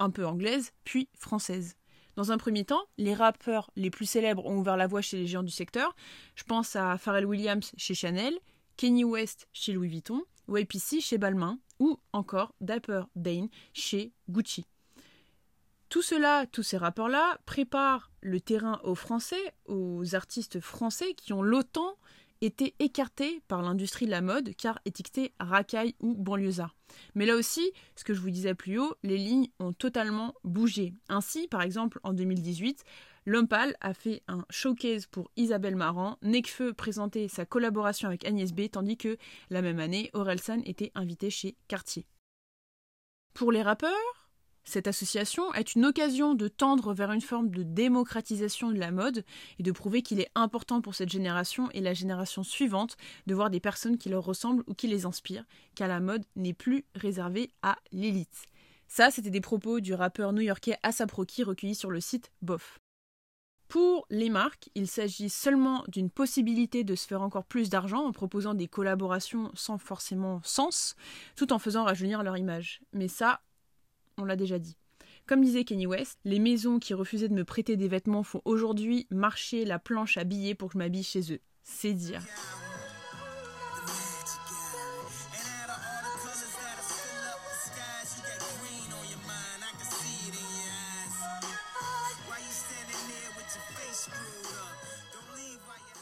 un peu anglaises, puis françaises. Dans un premier temps, les rappeurs les plus célèbres ont ouvert la voie chez les géants du secteur. Je pense à Pharrell Williams chez Chanel, Kenny West chez Louis Vuitton, ou APC chez Balmain, ou encore Dapper Dane chez Gucci. Tout cela, tous ces rappeurs-là, préparent le terrain aux Français, aux artistes français qui ont longtemps été écartés par l'industrie de la mode car étiquetés racailles ou banlieusards. Mais là aussi, ce que je vous disais plus haut, les lignes ont totalement bougé. Ainsi, par exemple, en 2018, L'Ompal a fait un showcase pour Isabelle Marant, Necfeu présentait sa collaboration avec Agnès B, tandis que la même année, Orelsan était invité chez Cartier. Pour les rappeurs, cette association est une occasion de tendre vers une forme de démocratisation de la mode et de prouver qu'il est important pour cette génération et la génération suivante de voir des personnes qui leur ressemblent ou qui les inspirent, car la mode n'est plus réservée à l'élite. Ça, c'était des propos du rappeur new-yorkais Asap Rocky recueillis sur le site Bof. Pour les marques, il s'agit seulement d'une possibilité de se faire encore plus d'argent en proposant des collaborations sans forcément sens, tout en faisant rajeunir leur image. Mais ça, on l'a déjà dit. Comme disait Kenny West, les maisons qui refusaient de me prêter des vêtements font aujourd'hui marcher la planche à billets pour que je m'habille chez eux. C'est dire.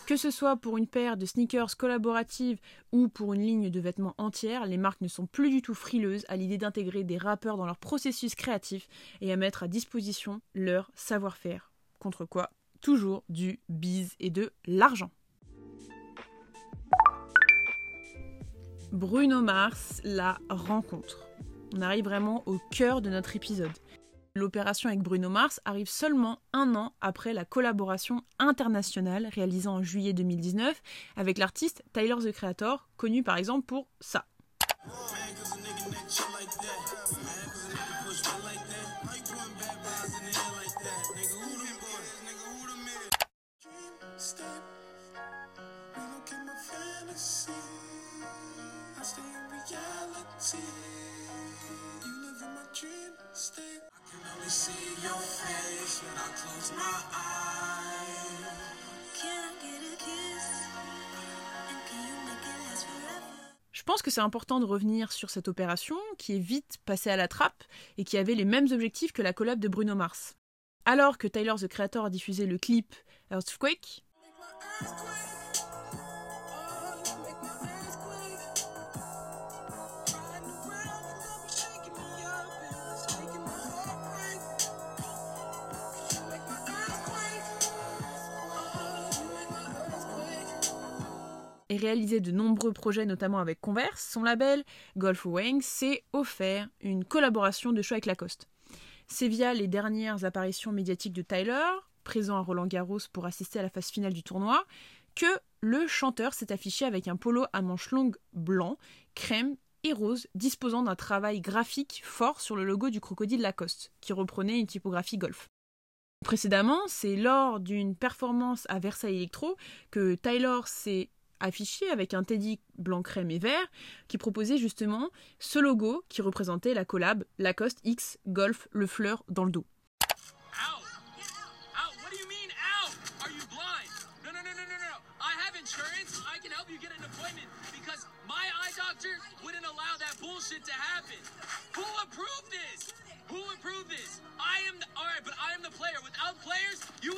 Que ce soit pour une paire de sneakers collaboratives ou pour une ligne de vêtements entière, les marques ne sont plus du tout frileuses à l'idée d'intégrer des rappeurs dans leur processus créatif et à mettre à disposition leur savoir-faire. Contre quoi Toujours du bise et de l'argent. Bruno Mars, la rencontre. On arrive vraiment au cœur de notre épisode. L'opération avec Bruno Mars arrive seulement un an après la collaboration internationale réalisée en juillet 2019 avec l'artiste Tyler the Creator, connu par exemple pour ça. Je pense que c'est important de revenir sur cette opération qui est vite passée à la trappe et qui avait les mêmes objectifs que la collab de Bruno Mars. Alors que Tyler the Creator a diffusé le clip Earthquake, et réalisé de nombreux projets, notamment avec Converse, son label Golf Wang s'est offert une collaboration de choix avec Lacoste. C'est via les dernières apparitions médiatiques de Tyler, présent à Roland Garros pour assister à la phase finale du tournoi, que le chanteur s'est affiché avec un polo à manches longues blanc, crème et rose, disposant d'un travail graphique fort sur le logo du crocodile Lacoste, qui reprenait une typographie golf. Précédemment, c'est lors d'une performance à Versailles Electro que Tyler s'est affiché avec un teddy blanc crème et vert qui proposait justement ce logo qui représentait la collab Lacoste X Golf Le Fleur dans le dos. You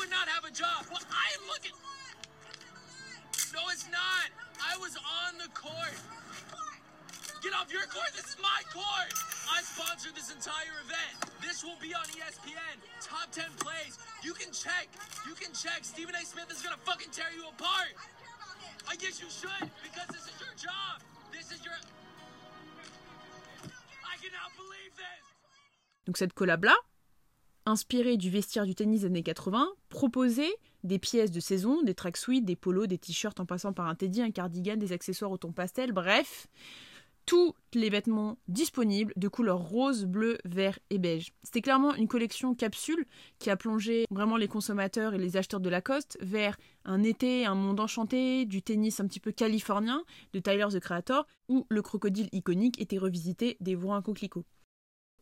No, it's not. I was on the court. Get off your court. This is my court. I sponsored this entire event. This will be on ESPN. Top 10 plays. You can check. You can check. Stephen A. Smith is going to fucking tear you apart. I guess you should because this is your job. This is your. I cannot believe this. Donc cette collab-là, inspirée du vestiaire du tennis des années 80, proposait des pièces de saison, des tracksuits, des polos, des t-shirts en passant par un teddy, un cardigan, des accessoires au ton pastel, bref, tous les vêtements disponibles de couleur rose, bleu, vert et beige. C'était clairement une collection capsule qui a plongé vraiment les consommateurs et les acheteurs de Lacoste vers un été, un monde enchanté, du tennis un petit peu californien de Tyler the Creator, où le crocodile iconique était revisité des voix à coquelicot.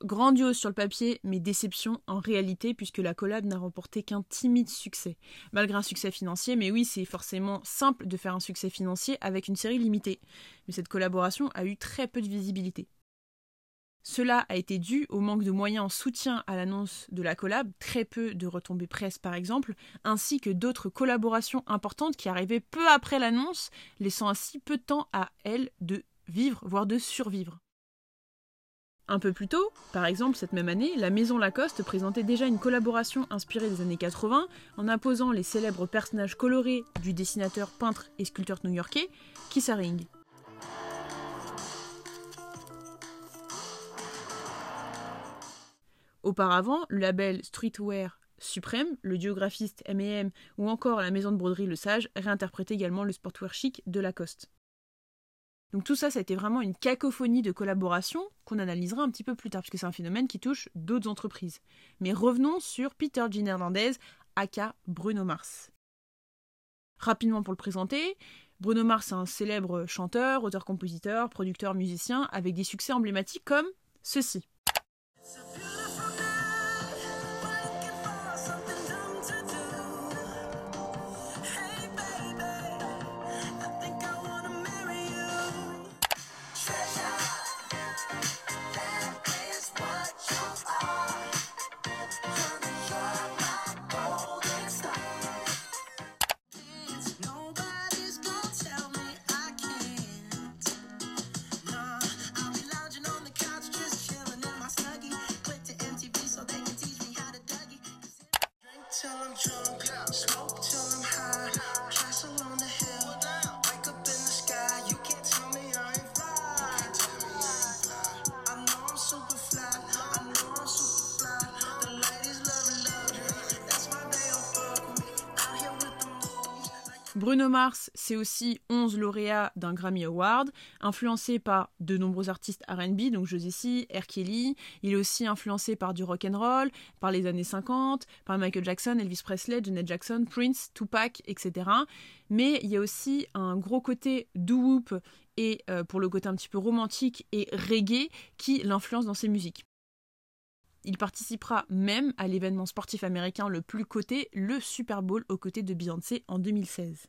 Grandiose sur le papier, mais déception en réalité, puisque la collab n'a remporté qu'un timide succès. Malgré un succès financier, mais oui, c'est forcément simple de faire un succès financier avec une série limitée. Mais cette collaboration a eu très peu de visibilité. Cela a été dû au manque de moyens en soutien à l'annonce de la collab, très peu de retombées presse par exemple, ainsi que d'autres collaborations importantes qui arrivaient peu après l'annonce, laissant ainsi peu de temps à elle de vivre, voire de survivre. Un peu plus tôt, par exemple cette même année, la maison Lacoste présentait déjà une collaboration inspirée des années 80 en imposant les célèbres personnages colorés du dessinateur, peintre et sculpteur new-yorkais Keith Haring. Auparavant, le label Streetwear Supreme, le géographiste M&M ou encore la maison de broderie Le Sage réinterprétaient également le sportwear chic de Lacoste. Donc tout ça, ça a été vraiment une cacophonie de collaboration qu'on analysera un petit peu plus tard, puisque c'est un phénomène qui touche d'autres entreprises. Mais revenons sur Peter Jean aka Bruno Mars. Rapidement pour le présenter, Bruno Mars est un célèbre chanteur, auteur-compositeur, producteur, musicien, avec des succès emblématiques comme ceci. C'est aussi 11 lauréats d'un Grammy Award, influencé par de nombreux artistes R&B, donc José R. Kelly. Il est aussi influencé par du rock and roll, par les années 50, par Michael Jackson, Elvis Presley, Janet Jackson, Prince, Tupac, etc. Mais il y a aussi un gros côté doo-wop et euh, pour le côté un petit peu romantique et reggae qui l'influence dans ses musiques. Il participera même à l'événement sportif américain le plus coté, le Super Bowl, aux côtés de Beyoncé en 2016.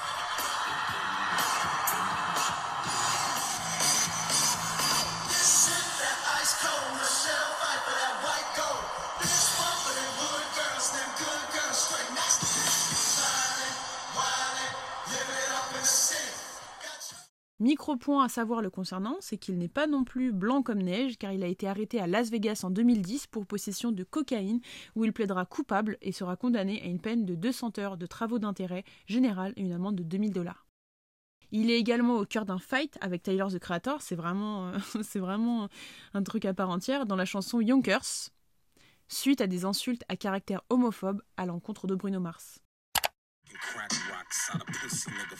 Micro-point à savoir le concernant, c'est qu'il n'est pas non plus blanc comme neige, car il a été arrêté à Las Vegas en 2010 pour possession de cocaïne, où il plaidera coupable et sera condamné à une peine de 200 heures de travaux d'intérêt général et une amende de 2000 dollars. Il est également au cœur d'un fight avec Tyler the Creator, c'est vraiment, euh, c'est vraiment un truc à part entière, dans la chanson Yonkers, suite à des insultes à caractère homophobe à l'encontre de Bruno Mars. Crack rocks out of pussy nigga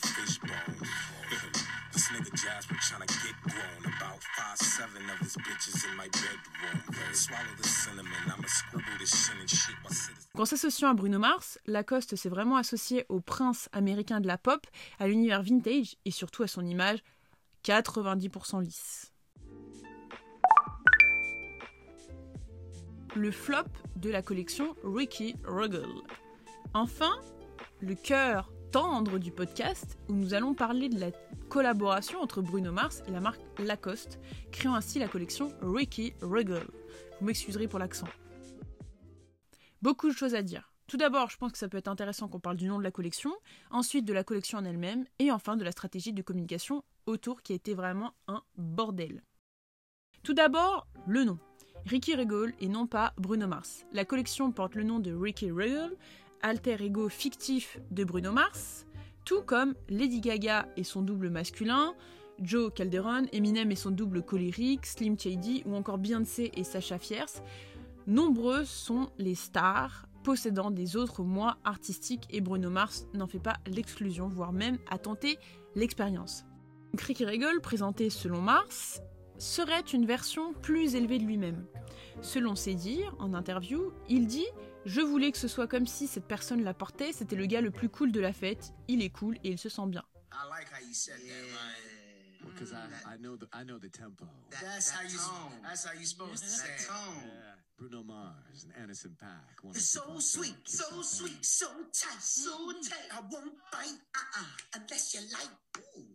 s'associant à Bruno Mars, Lacoste s'est vraiment associé au prince américain de la pop, à l'univers vintage et surtout à son image 90% lisse. Le flop de la collection Ricky Ruggles. Enfin, le cœur tendre du podcast où nous allons parler de la collaboration entre Bruno Mars et la marque Lacoste, créant ainsi la collection Ricky Ruggles. Vous m'excuserez pour l'accent. Beaucoup de choses à dire. Tout d'abord, je pense que ça peut être intéressant qu'on parle du nom de la collection, ensuite de la collection en elle-même, et enfin de la stratégie de communication autour qui a été vraiment un bordel. Tout d'abord, le nom. Ricky Regal et non pas Bruno Mars. La collection porte le nom de Ricky Regal, alter ego fictif de Bruno Mars, tout comme Lady Gaga et son double masculin, Joe Calderon, Eminem et son double colérique, Slim Shady ou encore Beyoncé et Sacha Fierce. Nombreux sont les stars possédant des autres moi artistiques et Bruno Mars n'en fait pas l'exclusion, voire même a tenté l'expérience. Ricky Regal, présenté selon Mars, serait une version plus élevée de lui-même. Selon ses dires, en interview, il dit Je voulais que ce soit comme si cette personne la portait, c'était le gars le plus cool de la fête, il est cool et il se sent bien. I like how you said that, right? Because I, I know the I know the tempo. That's how you. That's how you supposed to say it. Yeah. Bruno Mars and Anderson Paak. one of It's so sweet, so sweet, so tight, so tight. I won't bite, uh-uh, unless you like. Ooh.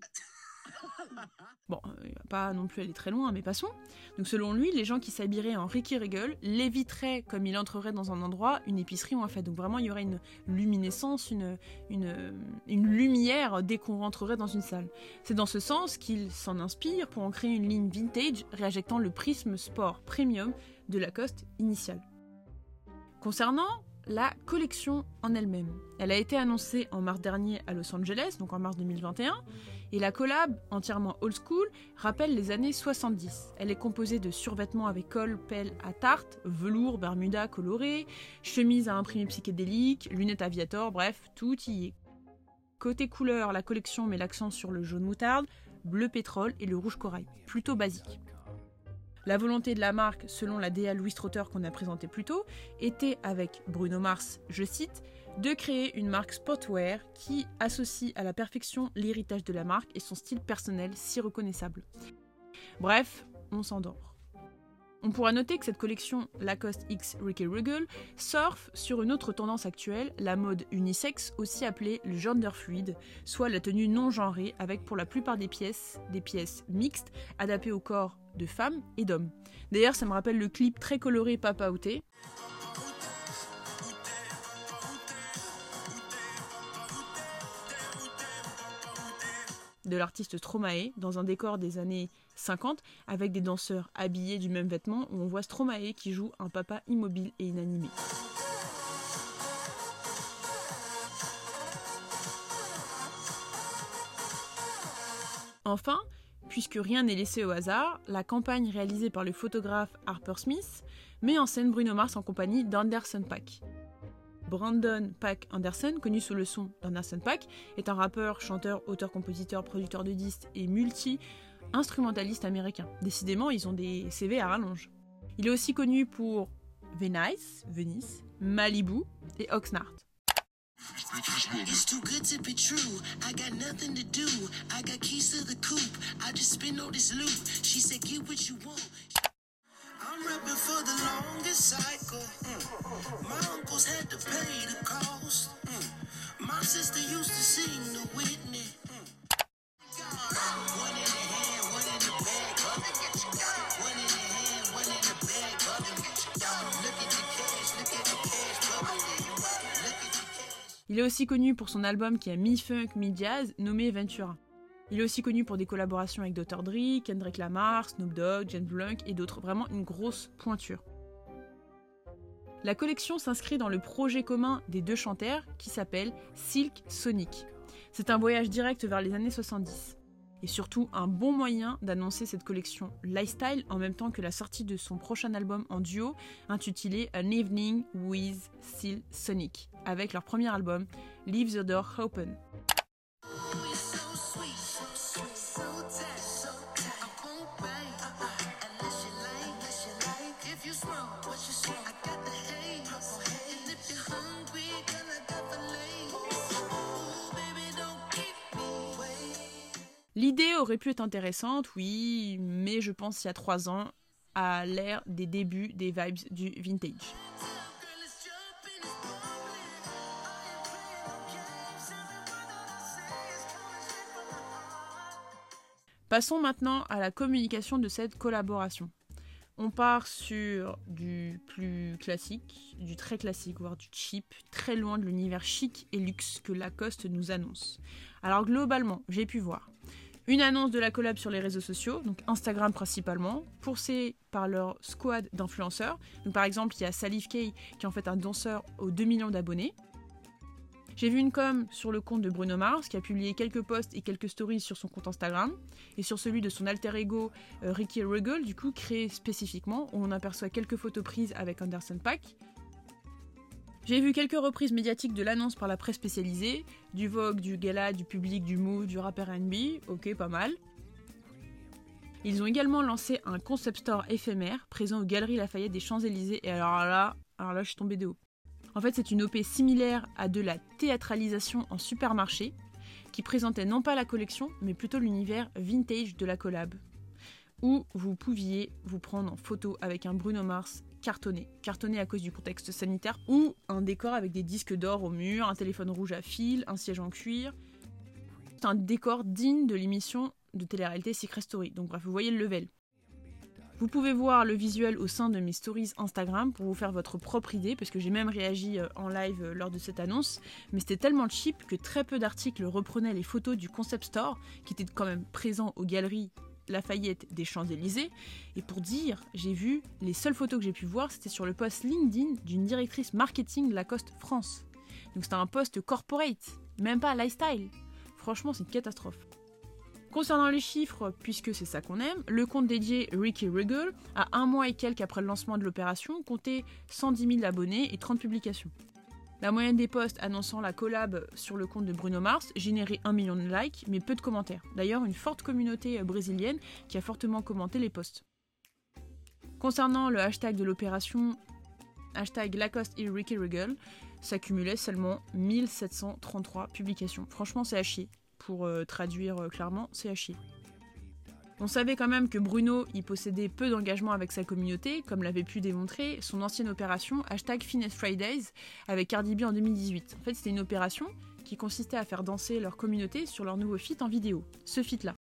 Bon, euh, il va pas non plus aller très loin, mais passons. Donc selon lui, les gens qui s'habilleraient en Ricky Regal l'éviteraient comme il entrerait dans un endroit, une épicerie ou un fait. Donc vraiment, il y aurait une luminescence, une, une, lumière dès qu'on rentrerait dans une salle. C'est dans ce sens qu'il s'en inspire pour en créer une ligne vintage réinjectant le prisme sport premium de Lacoste initial. Concernant la collection en elle-même, elle a été annoncée en mars dernier à Los Angeles, donc en mars 2021, et la collab, entièrement old school, rappelle les années 70. Elle est composée de survêtements avec col, pelle à tarte, velours, bermuda coloré, chemise à imprimer psychédélique, lunettes aviator, bref, tout y est. Côté couleur, la collection met l'accent sur le jaune moutarde, bleu pétrole et le rouge corail, plutôt basique. La volonté de la marque, selon la DA Louis Trotter qu'on a présenté plus tôt, était avec Bruno Mars, je cite, de créer une marque sportwear qui associe à la perfection l'héritage de la marque et son style personnel si reconnaissable. Bref, on s'endort. On pourra noter que cette collection Lacoste X Ricky Regal surfe sur une autre tendance actuelle, la mode unisexe, aussi appelée le gender fluide, soit la tenue non genrée avec pour la plupart des pièces des pièces mixtes adaptées au corps de femmes et d'hommes. D'ailleurs, ça me rappelle le clip très coloré Papa Outé. de l'artiste Stromae dans un décor des années 50 avec des danseurs habillés du même vêtement où on voit Stromae qui joue un papa immobile et inanimé. Enfin, puisque rien n'est laissé au hasard, la campagne réalisée par le photographe Harper Smith met en scène Bruno Mars en compagnie d'Anderson Paak. Brandon Pack Anderson, connu sous le son d'Anderson Pack, est un rappeur, chanteur, auteur, compositeur, producteur de disques et multi-instrumentaliste américain. Décidément, ils ont des CV à rallonge. Il est aussi connu pour Venice, Venice, Malibu et Oxnard. It's too good to be true. I got nothing to do. I got keys to the coupe. I just spin all this loop. She said, get what you want. I'm rapping for the longest cycle. Mm. My uncles had to pay the cost. Mm. My sister used to sing the Whitney. Mm. Il est aussi connu pour son album qui est mi-funk, mi-jazz, nommé Ventura. Il est aussi connu pour des collaborations avec Dr. Dre, Kendrick Lamar, Snoop Dogg, James Blunt et d'autres, vraiment une grosse pointure. La collection s'inscrit dans le projet commun des deux chanteurs qui s'appelle Silk Sonic. C'est un voyage direct vers les années 70. Et surtout un bon moyen d'annoncer cette collection lifestyle en même temps que la sortie de son prochain album en duo intitulé An Evening with Silk Sonic, avec leur premier album Leave the Door Open. L'idée aurait pu être intéressante, oui, mais je pense il y a trois ans, à l'ère des débuts des vibes du vintage. Passons maintenant à la communication de cette collaboration. On part sur du plus classique, du très classique, voire du cheap, très loin de l'univers chic et luxe que Lacoste nous annonce. Alors globalement, j'ai pu voir une annonce de la collab sur les réseaux sociaux, donc Instagram principalement, poussée par leur squad d'influenceurs. Donc par exemple, il y a Salif Kay qui est en fait un danseur aux 2 millions d'abonnés. J'ai vu une com sur le compte de Bruno Mars qui a publié quelques posts et quelques stories sur son compte Instagram et sur celui de son alter ego euh, Ricky Ruggles, du coup créé spécifiquement, où on aperçoit quelques photos prises avec Anderson Pack. J'ai vu quelques reprises médiatiques de l'annonce par la presse spécialisée, du Vogue, du Gala, du Public, du Move, du rapper NB, ok pas mal. Ils ont également lancé un concept store éphémère présent aux Galeries Lafayette des Champs-Élysées et alors là, alors là je suis tombée de haut. En fait, c'est une OP similaire à de la théâtralisation en supermarché, qui présentait non pas la collection, mais plutôt l'univers vintage de la collab, où vous pouviez vous prendre en photo avec un Bruno Mars cartonné, cartonné à cause du contexte sanitaire, ou un décor avec des disques d'or au mur, un téléphone rouge à fil, un siège en cuir. C'est un décor digne de l'émission de télé-réalité Secret Story. Donc bref, vous voyez le level. Vous pouvez voir le visuel au sein de mes stories Instagram pour vous faire votre propre idée, parce que j'ai même réagi euh, en live euh, lors de cette annonce, mais c'était tellement cheap que très peu d'articles reprenaient les photos du concept store, qui était quand même présent aux galeries Lafayette des Champs-Élysées. Et pour dire, j'ai vu, les seules photos que j'ai pu voir, c'était sur le post LinkedIn d'une directrice marketing Lacoste France. Donc c'était un post corporate, même pas lifestyle. Franchement, c'est une catastrophe. Concernant les chiffres, puisque c'est ça qu'on aime, le compte dédié Ricky Riggle, à un mois et quelques après le lancement de l'opération, comptait 110 000 abonnés et 30 publications. La moyenne des posts annonçant la collab sur le compte de Bruno Mars générait 1 million de likes, mais peu de commentaires. D'ailleurs, une forte communauté brésilienne qui a fortement commenté les posts. Concernant le hashtag de l'opération, hashtag Lacoste et Ricky Riggle, s'accumulait seulement 1733 publications. Franchement, c'est à chier pour euh, traduire euh, clairement, c'est à chier. On savait quand même que Bruno y possédait peu d'engagement avec sa communauté, comme l'avait pu démontrer son ancienne opération hashtag Finesse Fridays avec Cardi B en 2018. En fait, c'était une opération qui consistait à faire danser leur communauté sur leur nouveau feat en vidéo. Ce feat-là.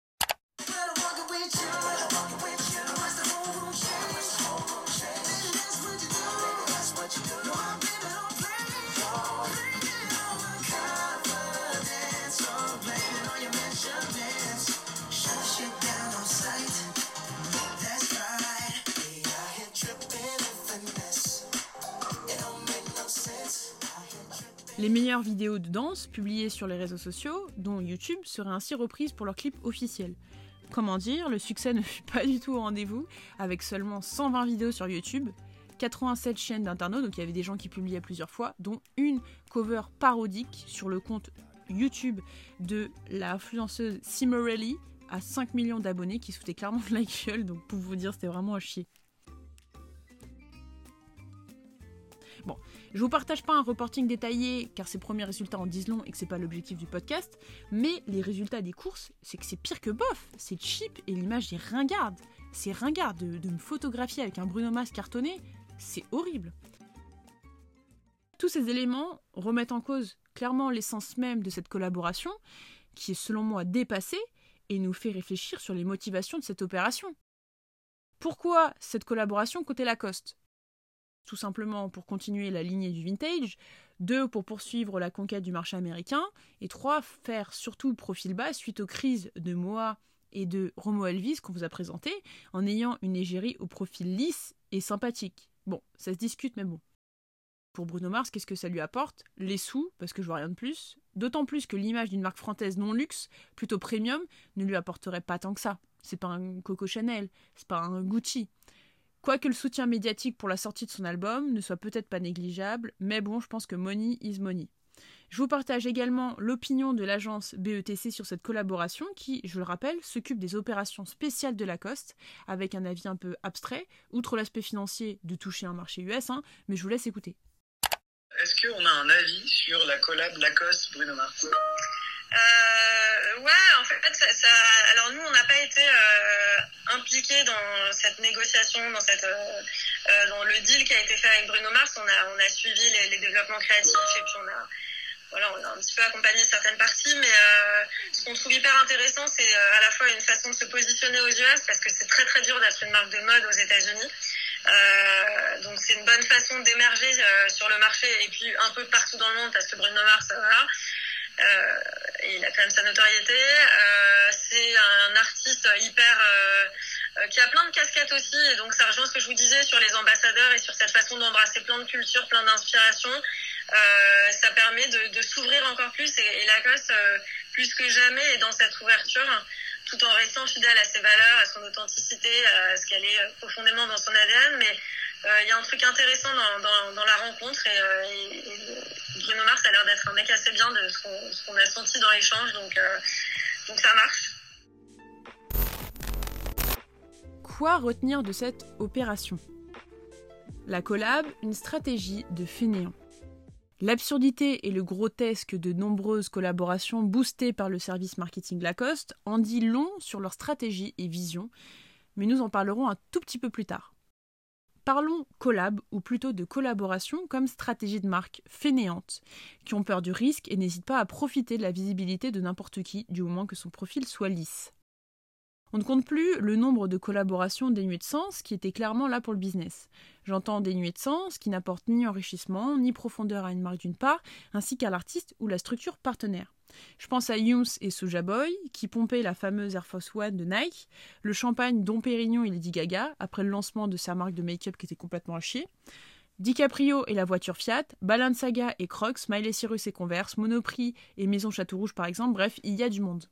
Meilleures vidéos de danse publiées sur les réseaux sociaux, dont YouTube, seraient ainsi reprises pour leur clip officiel. Comment dire, le succès ne fut pas du tout au rendez-vous, avec seulement 120 vidéos sur YouTube, 87 chaînes d'internautes, donc il y avait des gens qui publiaient plusieurs fois, dont une cover parodique sur le compte YouTube de l'influenceuse Simorelli à 5 millions d'abonnés qui se foutaient clairement de la gueule, donc pour vous dire, c'était vraiment à chier. Bon, je vous partage pas un reporting détaillé car ces premiers résultats en disent long et que c'est pas l'objectif du podcast, mais les résultats des courses, c'est que c'est pire que bof, c'est cheap et l'image est ringarde. C'est ringarde de, de me photographier avec un Bruno Mars cartonné, c'est horrible. Tous ces éléments remettent en cause clairement l'essence même de cette collaboration, qui est selon moi dépassée et nous fait réfléchir sur les motivations de cette opération. Pourquoi cette collaboration côté Lacoste tout simplement pour continuer la lignée du vintage, deux pour poursuivre la conquête du marché américain, et trois faire surtout profil bas suite aux crises de Moa et de Romo Elvis qu'on vous a présenté, en ayant une égérie au profil lisse et sympathique. Bon, ça se discute, mais bon. Pour Bruno Mars, qu'est-ce que ça lui apporte? Les sous, parce que je vois rien de plus. D'autant plus que l'image d'une marque française non luxe, plutôt premium, ne lui apporterait pas tant que ça. C'est pas un Coco Chanel, c'est pas un Gucci. Quoique le soutien médiatique pour la sortie de son album ne soit peut-être pas négligeable, mais bon, je pense que money is money. Je vous partage également l'opinion de l'agence BETC sur cette collaboration qui, je le rappelle, s'occupe des opérations spéciales de Lacoste, avec un avis un peu abstrait, outre l'aspect financier de toucher un marché US, hein, mais je vous laisse écouter. Est-ce qu'on a un avis sur la collab Lacoste-Bruno Mars? Euh, ouais, en fait, ça, ça- alors nous, on n'a pas été euh, impliqués dans cette négociation, dans cette, euh, euh, dans le deal qui a été fait avec Bruno Mars. On a, on a suivi les, les développements créatifs et puis on a, voilà, on a un petit peu accompagné certaines parties, mais euh, ce qu'on trouve hyper intéressant, c'est euh, à la fois une façon de se positionner aux US, parce que c'est très très dur d'être une marque de mode aux États-Unis. Euh, donc c'est une bonne façon d'émerger euh, sur le marché et puis un peu partout dans le monde, parce que Bruno Mars, voilà. Euh, il a quand même sa notoriété. Euh, c'est un artiste hyper euh, qui a plein de casquettes aussi, et donc ça rejoint ce que je vous disais sur les ambassadeurs et sur cette façon d'embrasser plein de cultures, plein d'inspirations. Ça permet de, s'ouvrir encore plus et, Lacoste, plus que jamais, est dans cette ouverture tout en restant fidèle à ses valeurs, à son authenticité, à ce qu'elle est profondément dans son ADN. Mais il y a un truc intéressant dans, dans, la rencontre et, euh, et, Bruno Mars a l'air d'être un mec assez bien de ce qu'on qu a senti dans l'échange, donc, euh, donc ça marche. Quoi retenir de cette opération? La collab, une stratégie de fainéant. L'absurdité et le grotesque de nombreuses collaborations boostées par le service marketing Lacoste en dit long sur leur stratégie et vision, mais nous en parlerons un tout petit peu plus tard. Parlons collab, ou plutôt de collaboration comme stratégie de marque fainéante, qui ont peur du risque et n'hésitent pas à profiter de la visibilité de n'importe qui, du moment que son profil soit lisse. On ne compte plus le nombre de collaborations dénuées de sens qui étaient clairement là pour le business. J'entends dénuées de sens qui n'apportent ni enrichissement ni profondeur à une marque d'une part, ainsi qu'à l'artiste ou la structure partenaire. Je pense à Younes et Soja Boy, qui pompaient la fameuse Air Force One de Nike, le champagne Dom Pérignon et Lady Gaga, après le lancement de sa marque de make-up qui était complètement à chier, DiCaprio et la voiture Fiat, Balenciaga et Crocs, Miley Cyrus et Converse, Monoprix et Maison Château Rouge par exemple, bref, il y a du monde.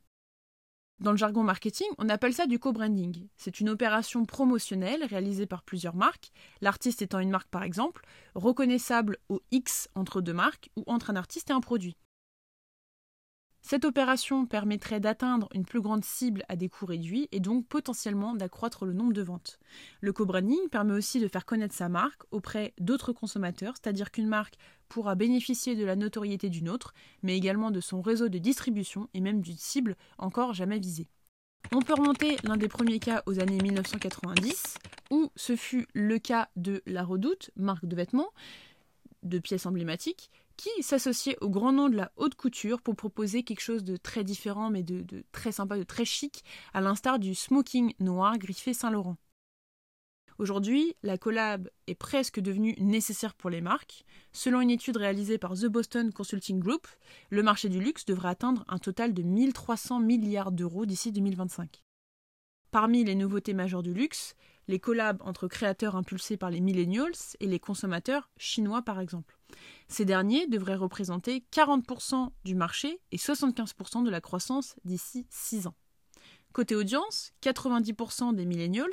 Dans le jargon marketing, on appelle ça du co-branding. C'est une opération promotionnelle réalisée par plusieurs marques, l'artiste étant une marque par exemple, reconnaissable au X entre deux marques ou entre un artiste et un produit. Cette opération permettrait d'atteindre une plus grande cible à des coûts réduits et donc potentiellement d'accroître le nombre de ventes. Le co-branding permet aussi de faire connaître sa marque auprès d'autres consommateurs, c'est-à-dire qu'une marque pourra bénéficier de la notoriété d'une autre, mais également de son réseau de distribution et même d'une cible encore jamais visée. On peut remonter l'un des premiers cas aux années 1990, où ce fut le cas de La Redoute, marque de vêtements, de pièces emblématiques, qui s'associait au grand nom de la haute couture pour proposer quelque chose de très différent mais de, très sympa, de très chic, à l'instar du smoking noir griffé Saint-Laurent. Aujourd'hui, la collab est presque devenue nécessaire pour les marques. Selon une étude réalisée par The Boston Consulting Group, le marché du luxe devrait atteindre un total de 1300 milliards d'euros d'ici 2025. Parmi les nouveautés majeures du luxe, les collabs entre créateurs impulsés par les millennials et les consommateurs chinois par exemple. Ces derniers devraient représenter 40% du marché et 75% de la croissance d'ici 6 ans. Côté audience, 90% des millennials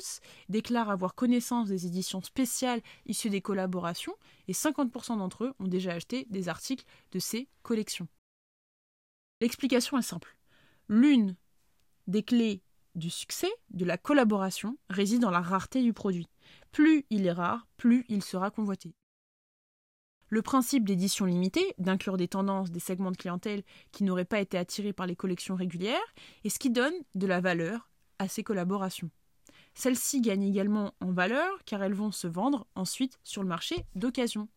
déclarent avoir connaissance des éditions spéciales issues des collaborations et 50% d'entre eux ont déjà acheté des articles de ces collections. L'explication est simple. L'une des clés du succès de la collaboration réside dans la rareté du produit. Plus il est rare, plus il sera convoité. Le principe d'édition limitée, d'inclure des tendances, des segments de clientèle qui n'auraient pas été attirés par les collections régulières, est ce qui donne de la valeur à ces collaborations. Celles-ci gagnent également en valeur car elles vont se vendre ensuite sur le marché d'occasion,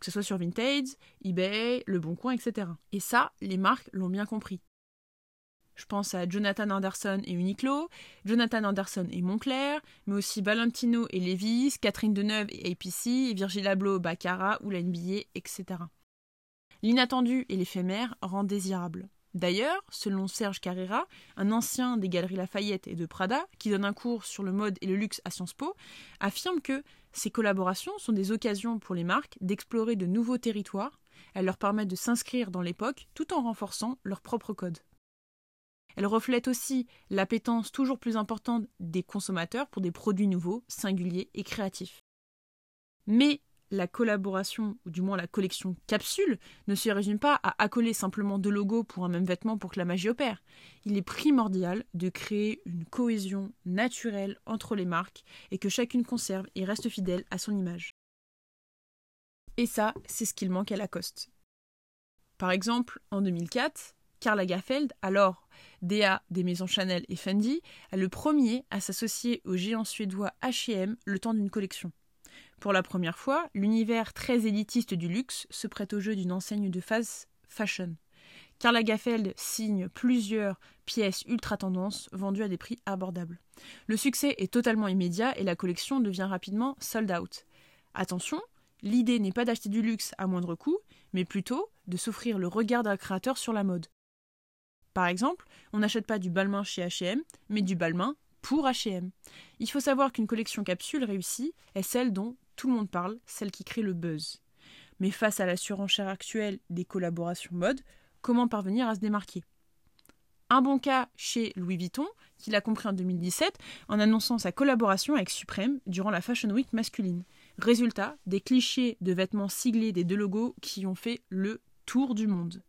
que ce soit sur Vintage, eBay, Le Bon Coin, etc. Et ça, les marques l'ont bien compris. Je pense à Jonathan Anderson et Uniqlo, Jonathan Anderson et Moncler, mais aussi Valentino et Levi's, Catherine Deneuve et APC, Virgil Abloh, Baccarat ou la NBA, etc. L'inattendu et l'éphémère rendent désirable. D'ailleurs, selon Serge Carrera, un ancien des galeries Lafayette et de Prada, qui donne un cours sur le mode et le luxe à Sciences Po, affirme que ces collaborations sont des occasions pour les marques d'explorer de nouveaux territoires, elles leur permettent de s'inscrire dans l'époque tout en renforçant leur propre code. Elle reflète aussi l'appétence toujours plus importante des consommateurs pour des produits nouveaux, singuliers et créatifs. Mais la collaboration, ou du moins la collection capsule, ne se résume pas à accoler simplement deux logos pour un même vêtement pour que la magie opère. Il est primordial de créer une cohésion naturelle entre les marques et que chacune conserve et reste fidèle à son image. Et ça, c'est ce qu'il manque à Lacoste. Par exemple, en 2004, Karl Lagerfeld, alors DA des maisons Chanel et Fendi, est le premier à s'associer au géant suédois H&M le temps d'une collection. Pour la première fois, l'univers très élitiste du luxe se prête au jeu d'une enseigne de fast fashion. Karl Lagerfeld signe plusieurs pièces ultra tendance vendues à des prix abordables. Le succès est totalement immédiat et la collection devient rapidement sold out. Attention, l'idée n'est pas d'acheter du luxe à moindre coût, mais plutôt de s'offrir le regard d'un créateur sur la mode. Par exemple, on n'achète pas du Balmain chez H&M, mais du Balmain pour H&M. Il faut savoir qu'une collection capsule réussie est celle dont tout le monde parle, celle qui crée le buzz. Mais face à la surenchère actuelle des collaborations mode, comment parvenir à se démarquer? Un bon cas chez Louis Vuitton, qui l'a compris en 2017 en annonçant sa collaboration avec Supreme durant la Fashion Week masculine. Résultat, des clichés de vêtements siglés des deux logos qui ont fait le tour du monde.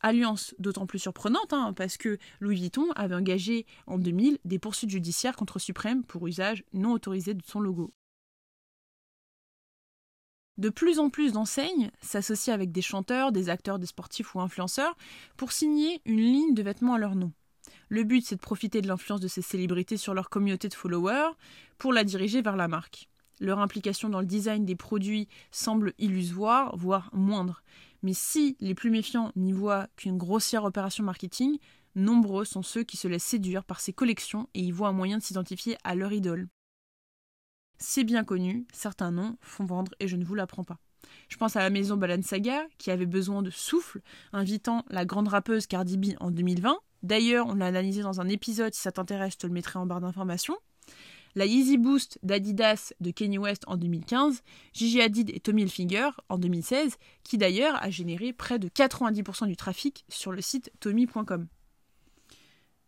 Alliance d'autant plus surprenante hein, parce que Louis Vuitton avait engagé en 2000 des poursuites judiciaires contre Suprême pour usage non autorisé de son logo. De plus en plus d'enseignes s'associent avec des chanteurs, des acteurs, des sportifs ou influenceurs pour signer une ligne de vêtements à leur nom. Le but, c'est de profiter de l'influence de ces célébrités sur leur communauté de followers pour la diriger vers la marque. Leur implication dans le design des produits semble illusoire, voire moindre. Mais si les plus méfiants n'y voient qu'une grossière opération marketing, nombreux sont ceux qui se laissent séduire par ces collections et y voient un moyen de s'identifier à leur idole. C'est bien connu, certains noms font vendre et je ne vous l'apprends pas. Je pense à la maison Balenciaga qui avait besoin de souffle, invitant la grande rappeuse Cardi B en 2020. D'ailleurs, on l'a analysé dans un épisode, si ça t'intéresse, je te le mettrai en barre d'informations la Yeezy Boost d'Adidas de Kanye West en 2015, Gigi Hadid et Tommy Hilfiger en 2016, qui d'ailleurs a généré près de 90% du trafic sur le site tommy.com.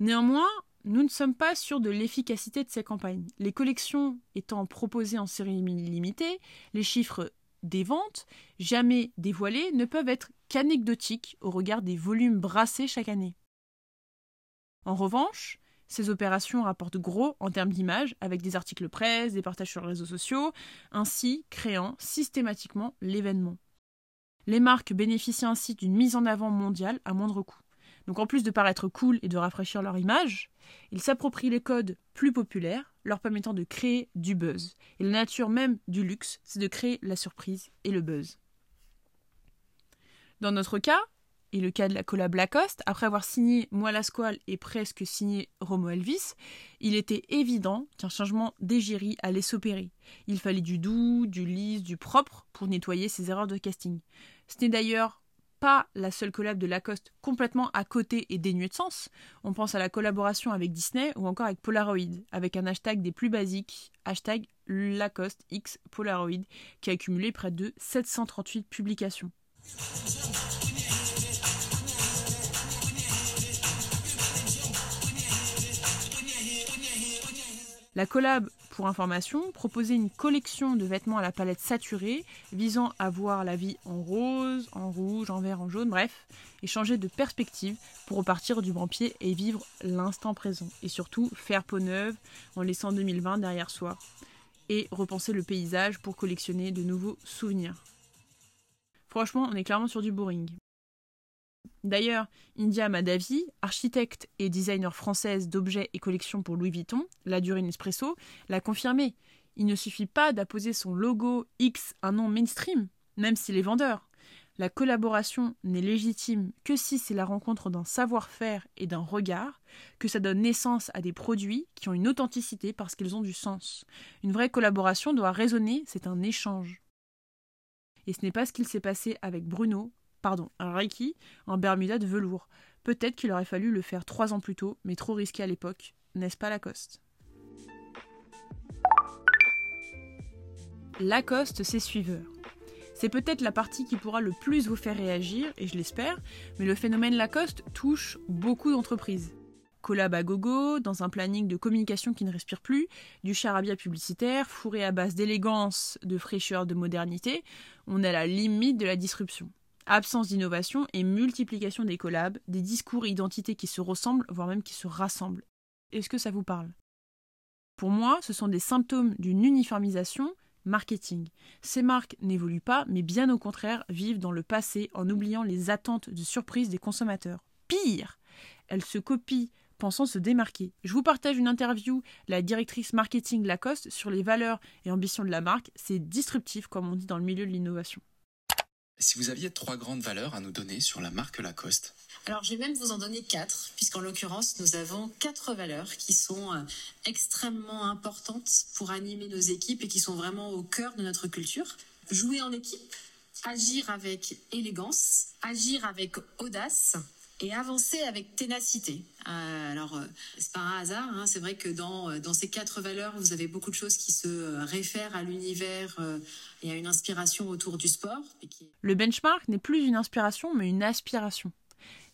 Néanmoins, nous ne sommes pas sûrs de l'efficacité de ces campagnes. Les collections étant proposées en série limitée, les chiffres des ventes, jamais dévoilés, ne peuvent être qu'anecdotiques au regard des volumes brassés chaque année. En revanche, ces opérations rapportent gros en termes d'image, avec des articles presse, des partages sur les réseaux sociaux, ainsi créant systématiquement l'événement. Les marques bénéficient ainsi d'une mise en avant mondiale à moindre coût. Donc en plus de paraître cool et de rafraîchir leur image, ils s'approprient les codes plus populaires, leur permettant de créer du buzz. Et la nature même du luxe, c'est de créer la surprise et le buzz. Dans notre cas, et le cas de la collab Lacoste, après avoir signé Moi la Squale et presque signé Romo Elvis, il était évident qu'un changement d'égérie allait s'opérer. Il fallait du doux, du lisse, du propre pour nettoyer ses erreurs de casting. Ce n'est d'ailleurs pas la seule collab de Lacoste complètement à côté et dénuée de sens. On pense à la collaboration avec Disney ou encore avec Polaroid, avec un hashtag des plus basiques, hashtag Lacoste Polaroid, qui a accumulé près de 738 publications. La collab, pour information, proposait une collection de vêtements à la palette saturée, visant à voir la vie en rose, en rouge, en vert, en jaune, bref, et changer de perspective pour repartir du bon et vivre l'instant présent. Et surtout, faire peau neuve en laissant 2020 derrière soi. Et repenser le paysage pour collectionner de nouveaux souvenirs. Franchement, on est clairement sur du boring. D'ailleurs, India Madavi, architecte et designer française d'objets et collections pour Louis Vuitton, la durée Nespresso, l'a confirmé. Il ne suffit pas d'apposer son logo X un nom mainstream, même s'il est vendeur. La collaboration n'est légitime que si c'est la rencontre d'un savoir-faire et d'un regard, que ça donne naissance à des produits qui ont une authenticité parce qu'ils ont du sens. Une vraie collaboration doit résonner, c'est un échange. Et ce n'est pas ce qu'il s'est passé avec Bruno, pardon, un Reiki en Bermuda de velours. Peut-être qu'il aurait fallu le faire trois ans plus tôt, mais trop risqué à l'époque, n'est-ce pas Lacoste? Lacoste, c'est suiveur. C'est peut-être la partie qui pourra le plus vous faire réagir, et je l'espère, mais le phénomène Lacoste touche beaucoup d'entreprises. Collab à gogo, dans un planning de communication qui ne respire plus, du charabia publicitaire, fourré à base d'élégance, de fraîcheur, de modernité, on est à la limite de la disruption absence d'innovation et multiplication des collabs, des discours et identités qui se ressemblent, voire même qui se rassemblent. Est-ce que ça vous parle? Pour moi, ce sont des symptômes d'une uniformisation marketing. Ces marques n'évoluent pas, mais bien au contraire vivent dans le passé en oubliant les attentes de surprise des consommateurs. Pire, elles se copient pensant se démarquer. Je vous partage une interview, la directrice marketing Lacoste, sur les valeurs et ambitions de la marque. C'est disruptif, comme on dit dans le milieu de l'innovation. Si vous aviez trois grandes valeurs à nous donner sur la marque Lacoste, Alors je vais même vous en donner quatre, puisqu'en l'occurrence nous avons quatre valeurs qui sont euh, extrêmement importantes pour animer nos équipes et qui sont vraiment au cœur de notre culture. Jouer en équipe, agir avec élégance, agir avec audace et avancer avec ténacité. Euh, alors, euh, c'est pas un hasard, hein, c'est vrai que dans, euh, dans ces quatre valeurs, vous avez beaucoup de choses qui se réfèrent à l'univers et à une inspiration autour du sport. Le benchmark n'est plus une inspiration, mais une aspiration.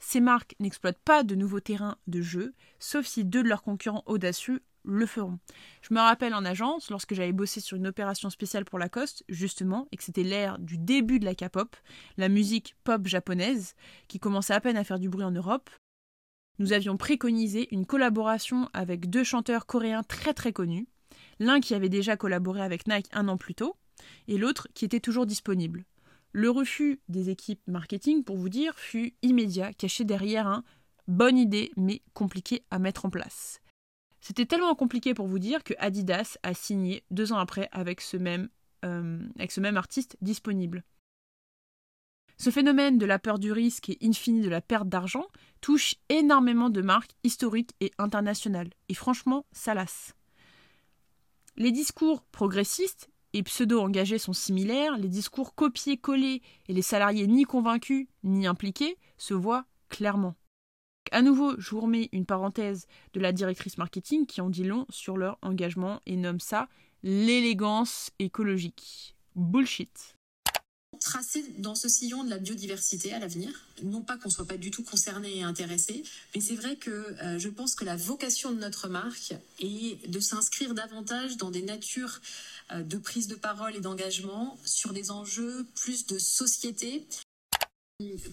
Ces marques n'exploitent pas de nouveaux terrains de jeu, sauf si deux de leurs concurrents audacieux le feront. Je me rappelle en agence, lorsque j'avais bossé sur une opération spéciale pour Lacoste, justement, et que c'était l'ère du début de la K-pop, la musique pop japonaise, qui commençait à peine à faire du bruit en Europe, nous avions préconisé une collaboration avec deux chanteurs coréens très très connus, l'un qui avait déjà collaboré avec Nike un an plus tôt, et l'autre qui était toujours disponible. Le refus des équipes marketing, pour vous dire, fut immédiat, caché derrière un bonne idée mais compliqué à mettre en place. C'était tellement compliqué pour vous dire que Adidas a signé deux ans après avec ce même, euh, artiste disponible. Ce phénomène de la peur du risque et in fine de la perte d'argent touche énormément de marques historiques et internationales. Et franchement, ça lasse. Les discours progressistes et pseudo-engagés sont similaires, les discours copiés-collés et les salariés ni convaincus ni impliqués se voient clairement. À nouveau, je vous remets une parenthèse de la directrice marketing qui en dit long sur leur engagement et nomme ça l'élégance écologique. Bullshit. tracer dans ce sillon de la biodiversité à l'avenir. Non pas qu'on soit pas du tout concerné et intéressé, mais c'est vrai que euh, je pense que la vocation de notre marque est de s'inscrire davantage dans des natures euh, de prise de parole et d'engagement sur des enjeux plus de société.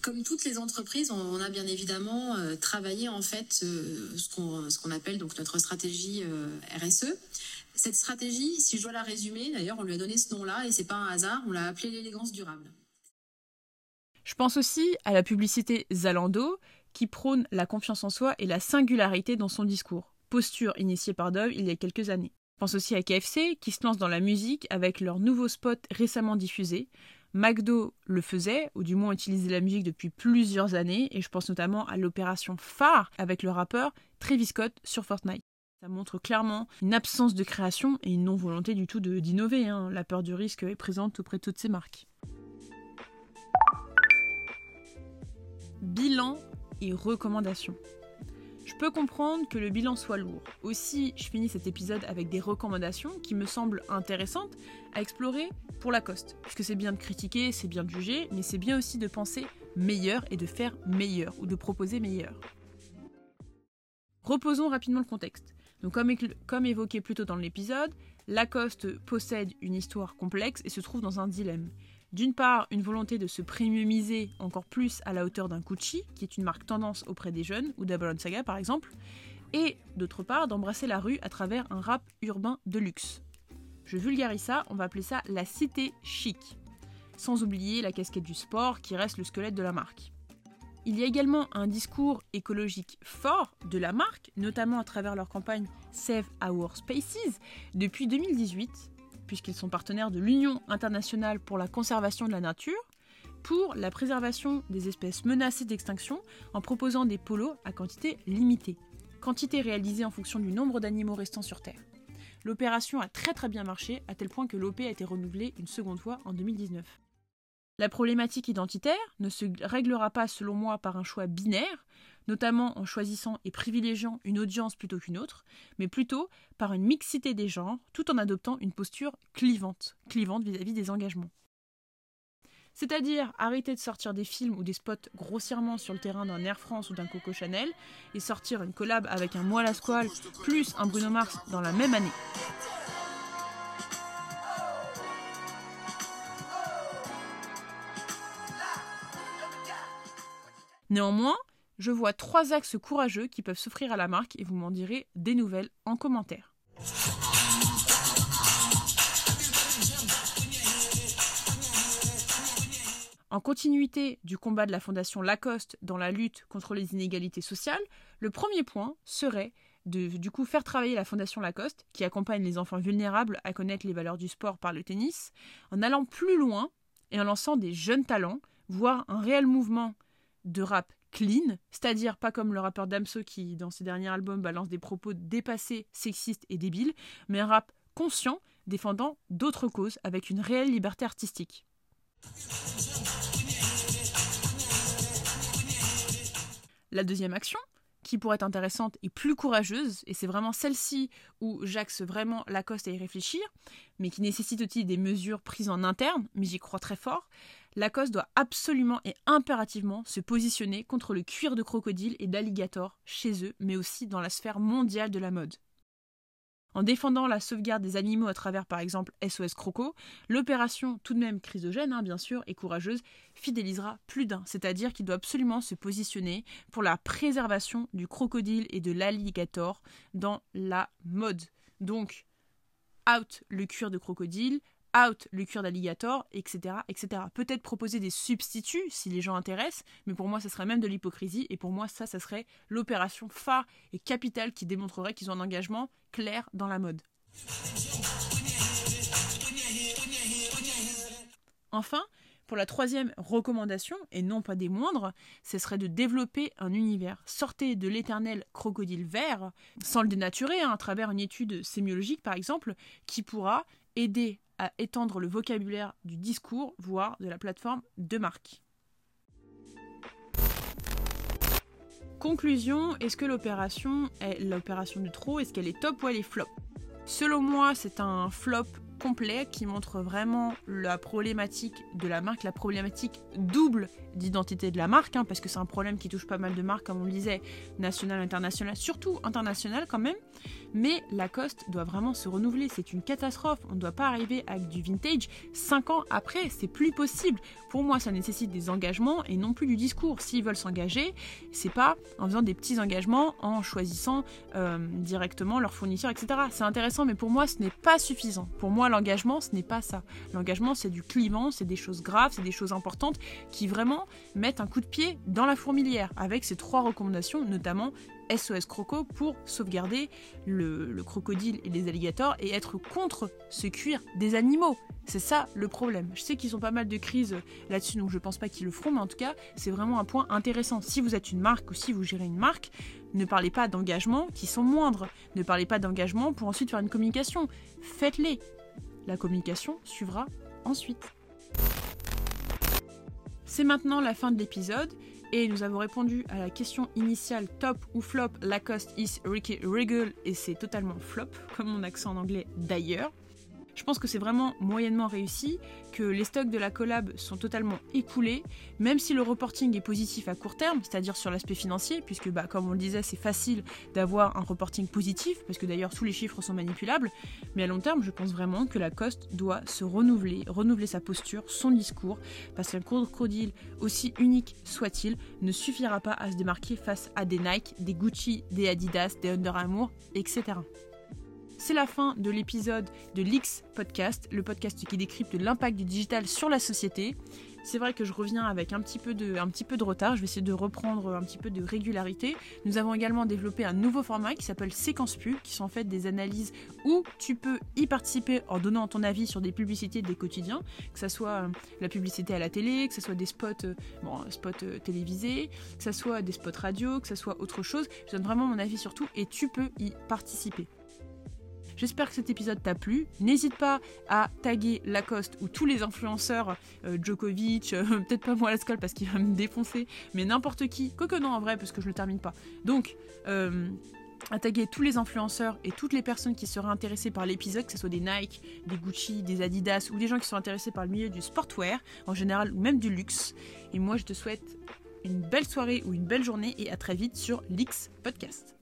Comme toutes les entreprises, on, a bien évidemment euh, travaillé en fait euh, ce qu'on ce qu'on appelle donc notre stratégie euh, RSE. Cette stratégie, si je dois la résumer, d'ailleurs, on lui a donné ce nom-là et c'est pas un hasard, on l'a appelée l'élégance durable. Je pense aussi à la publicité Zalando qui prône la confiance en soi et la singularité dans son discours, posture initiée par Dove il y a quelques années. Je pense aussi à KFC qui se lance dans la musique avec leur nouveau spot récemment diffusé. McDo le faisait, ou du moins utilisait la musique depuis plusieurs années, et je pense notamment à l'opération phare avec le rappeur Travis Scott sur Fortnite. Ça montre clairement une absence de création et une non-volonté du tout d'innover. hein. La peur du risque est présente auprès de toutes ces marques. Bilan et recommandations. Je peux comprendre que le bilan soit lourd. Aussi, je finis cet épisode avec des recommandations qui me semblent intéressantes à explorer pour Lacoste. Puisque c'est bien de critiquer, c'est bien de juger, mais c'est bien aussi de penser meilleur et de faire meilleur, ou de proposer meilleur. Reposons rapidement le contexte. Donc comme, comme évoqué plus tôt dans l'épisode, Lacoste possède une histoire complexe et se trouve dans un dilemme. D'une part, une volonté de se premiumiser encore plus à la hauteur d'un Gucci, qui est une marque tendance auprès des jeunes, ou d'Avalon-Saga par exemple, et d'autre part, d'embrasser la rue à travers un rap urbain de luxe. Je vulgarise ça, on va appeler ça la cité chic. Sans oublier la casquette du sport qui reste le squelette de la marque. Il y a également un discours écologique fort de la marque, notamment à travers leur campagne Save Our Spaces depuis 2018, puisqu'ils sont partenaires de l'Union internationale pour la conservation de la nature, pour la préservation des espèces menacées d'extinction en proposant des polos à quantité limitée, quantité réalisée en fonction du nombre d'animaux restants sur Terre. L'opération a très très bien marché, à tel point que l'OP a été renouvelée une seconde fois en 2019. La problématique identitaire ne se réglera pas selon moi par un choix binaire, notamment en choisissant et privilégiant une audience plutôt qu'une autre, mais plutôt par une mixité des genres, tout en adoptant une posture clivante, clivante vis-à-vis des engagements. C'est-à-dire arrêter de sortir des films ou des spots grossièrement sur le terrain d'un Air France ou d'un Coco Chanel et sortir une collab avec un Moelle à plus un Bruno Mars dans la même année. Néanmoins, je vois trois axes courageux qui peuvent s'offrir à la marque et vous m'en direz des nouvelles en commentaire. En continuité du combat de la Fondation Lacoste dans la lutte contre les inégalités sociales, le premier point serait de du coup faire travailler la Fondation Lacoste, qui accompagne les enfants vulnérables à connaître les valeurs du sport par le tennis, en allant plus loin et en lançant des jeunes talents voir un réel mouvement de rap clean, c'est-à-dire pas comme le rappeur Damso qui, dans ses derniers albums, balance des propos dépassés, sexistes et débiles, mais un rap conscient, défendant d'autres causes avec une réelle liberté artistique. La deuxième action, qui pourrait être intéressante et plus courageuse, et c'est vraiment celle-ci où j'axe vraiment Lacoste à y réfléchir, mais qui nécessite aussi des mesures prises en interne, mais j'y crois très fort, Lacoste doit absolument et impérativement se positionner contre le cuir de crocodile et d'alligator chez eux, mais aussi dans la sphère mondiale de la mode. En défendant la sauvegarde des animaux à travers par exemple SOS Croco, l'opération, tout de même chrysogène hein, bien sûr, et courageuse, fidélisera plus d'un, c'est-à-dire qu'il doit absolument se positionner pour la préservation du crocodile et de l'alligator dans la mode. Donc, out le cuir de crocodile, out le cuir d'alligator, etc., etc. Peut-être proposer des substituts si les gens intéressent, mais pour moi, ça serait même de l'hypocrisie, et pour moi, ça, ça serait l'opération phare et capitale qui démontrerait qu'ils ont un engagement clair dans la mode. Enfin, pour la troisième recommandation, et non pas des moindres, ce serait de développer un univers. Sortez de l'éternel crocodile vert, sans le dénaturer, hein, à travers une étude sémiologique par exemple, qui pourra aider étendre le vocabulaire du discours, voire de la plateforme de marque. Conclusion, est-ce que l'opération est l'opération de trop Est-ce qu'elle est top ou elle est flop? Selon moi, c'est un flop complet qui montre vraiment la problématique de la marque, la problématique double d'identité de la marque, hein, parce que c'est un problème qui touche pas mal de marques, comme on le disait, national, international, surtout international quand même. Mais Lacoste doit vraiment se renouveler, c'est une catastrophe. On ne doit pas arriver avec du vintage 5 ans après, c'est plus possible. Pour moi, ça nécessite des engagements et non plus du discours. S'ils veulent s'engager, c'est pas en faisant des petits engagements, en choisissant euh, directement leurs fournisseurs, etc. C'est intéressant, mais pour moi, ce n'est pas suffisant. Pour moi, l'engagement, ce n'est pas ça. L'engagement, c'est du clivant, c'est des choses graves, c'est des choses importantes qui vraiment mettent un coup de pied dans la fourmilière avec ces trois recommandations, notamment SOS Croco pour sauvegarder le, crocodile et les alligators et être contre ce cuir des animaux. C'est ça le problème. Je sais qu'ils ont pas mal de crises là-dessus, donc je pense pas qu'ils le feront, mais en tout cas, c'est vraiment un point intéressant. Si vous êtes une marque ou si vous gérez une marque, ne parlez pas d'engagement qui sont moindres. Ne parlez pas d'engagement pour ensuite faire une communication. Faites-les. La communication suivra ensuite. C'est maintenant la fin de l'épisode et nous avons répondu à la question initiale top ou flop Lacoste is Ricky Regal et c'est totalement flop, comme mon accent en anglais d'ailleurs. Je pense que c'est vraiment moyennement réussi, que les stocks de la collab sont totalement écoulés, même si le reporting est positif à court terme, c'est-à-dire sur l'aspect financier, puisque bah, comme on le disait, c'est facile d'avoir un reporting positif, parce que d'ailleurs tous les chiffres sont manipulables, mais à long terme, je pense vraiment que la Coste doit se renouveler, renouveler sa posture, son discours, parce qu'un crocodile, aussi unique soit-il, ne suffira pas à se démarquer face à des Nike, des Gucci, des Adidas, des Under Armour, etc. C'est la fin de l'épisode de l'X Podcast, le podcast qui décrypte l'impact du digital sur la société. C'est vrai que je reviens avec un petit, peu de, retard, je vais essayer de reprendre un petit peu de régularité. Nous avons également développé un nouveau format qui s'appelle Séquence Pub, qui sont en fait des analyses où tu peux y participer en donnant ton avis sur des publicités des quotidiens, que ce soit euh, la publicité à la télé, que ce soit des spots, euh, bon, spots euh, télévisés, que ce soit des spots radio, que ce soit autre chose. Je donne vraiment mon avis sur tout et tu peux y participer. J'espère que cet épisode t'a plu. N'hésite pas à taguer Lacoste ou tous les influenceurs, euh, Djokovic, euh, peut-être pas moi la parce qu'il va me défoncer, mais n'importe qui. Quoique non en vrai, parce que je le termine pas. Donc, euh, à taguer tous les influenceurs et toutes les personnes qui seraient intéressées par l'épisode, que ce soit des Nike, des Gucci, des Adidas ou des gens qui sont intéressés par le milieu du sportwear en général ou même du luxe. Et moi je te souhaite une belle soirée ou une belle journée et à très vite sur l'X Podcast.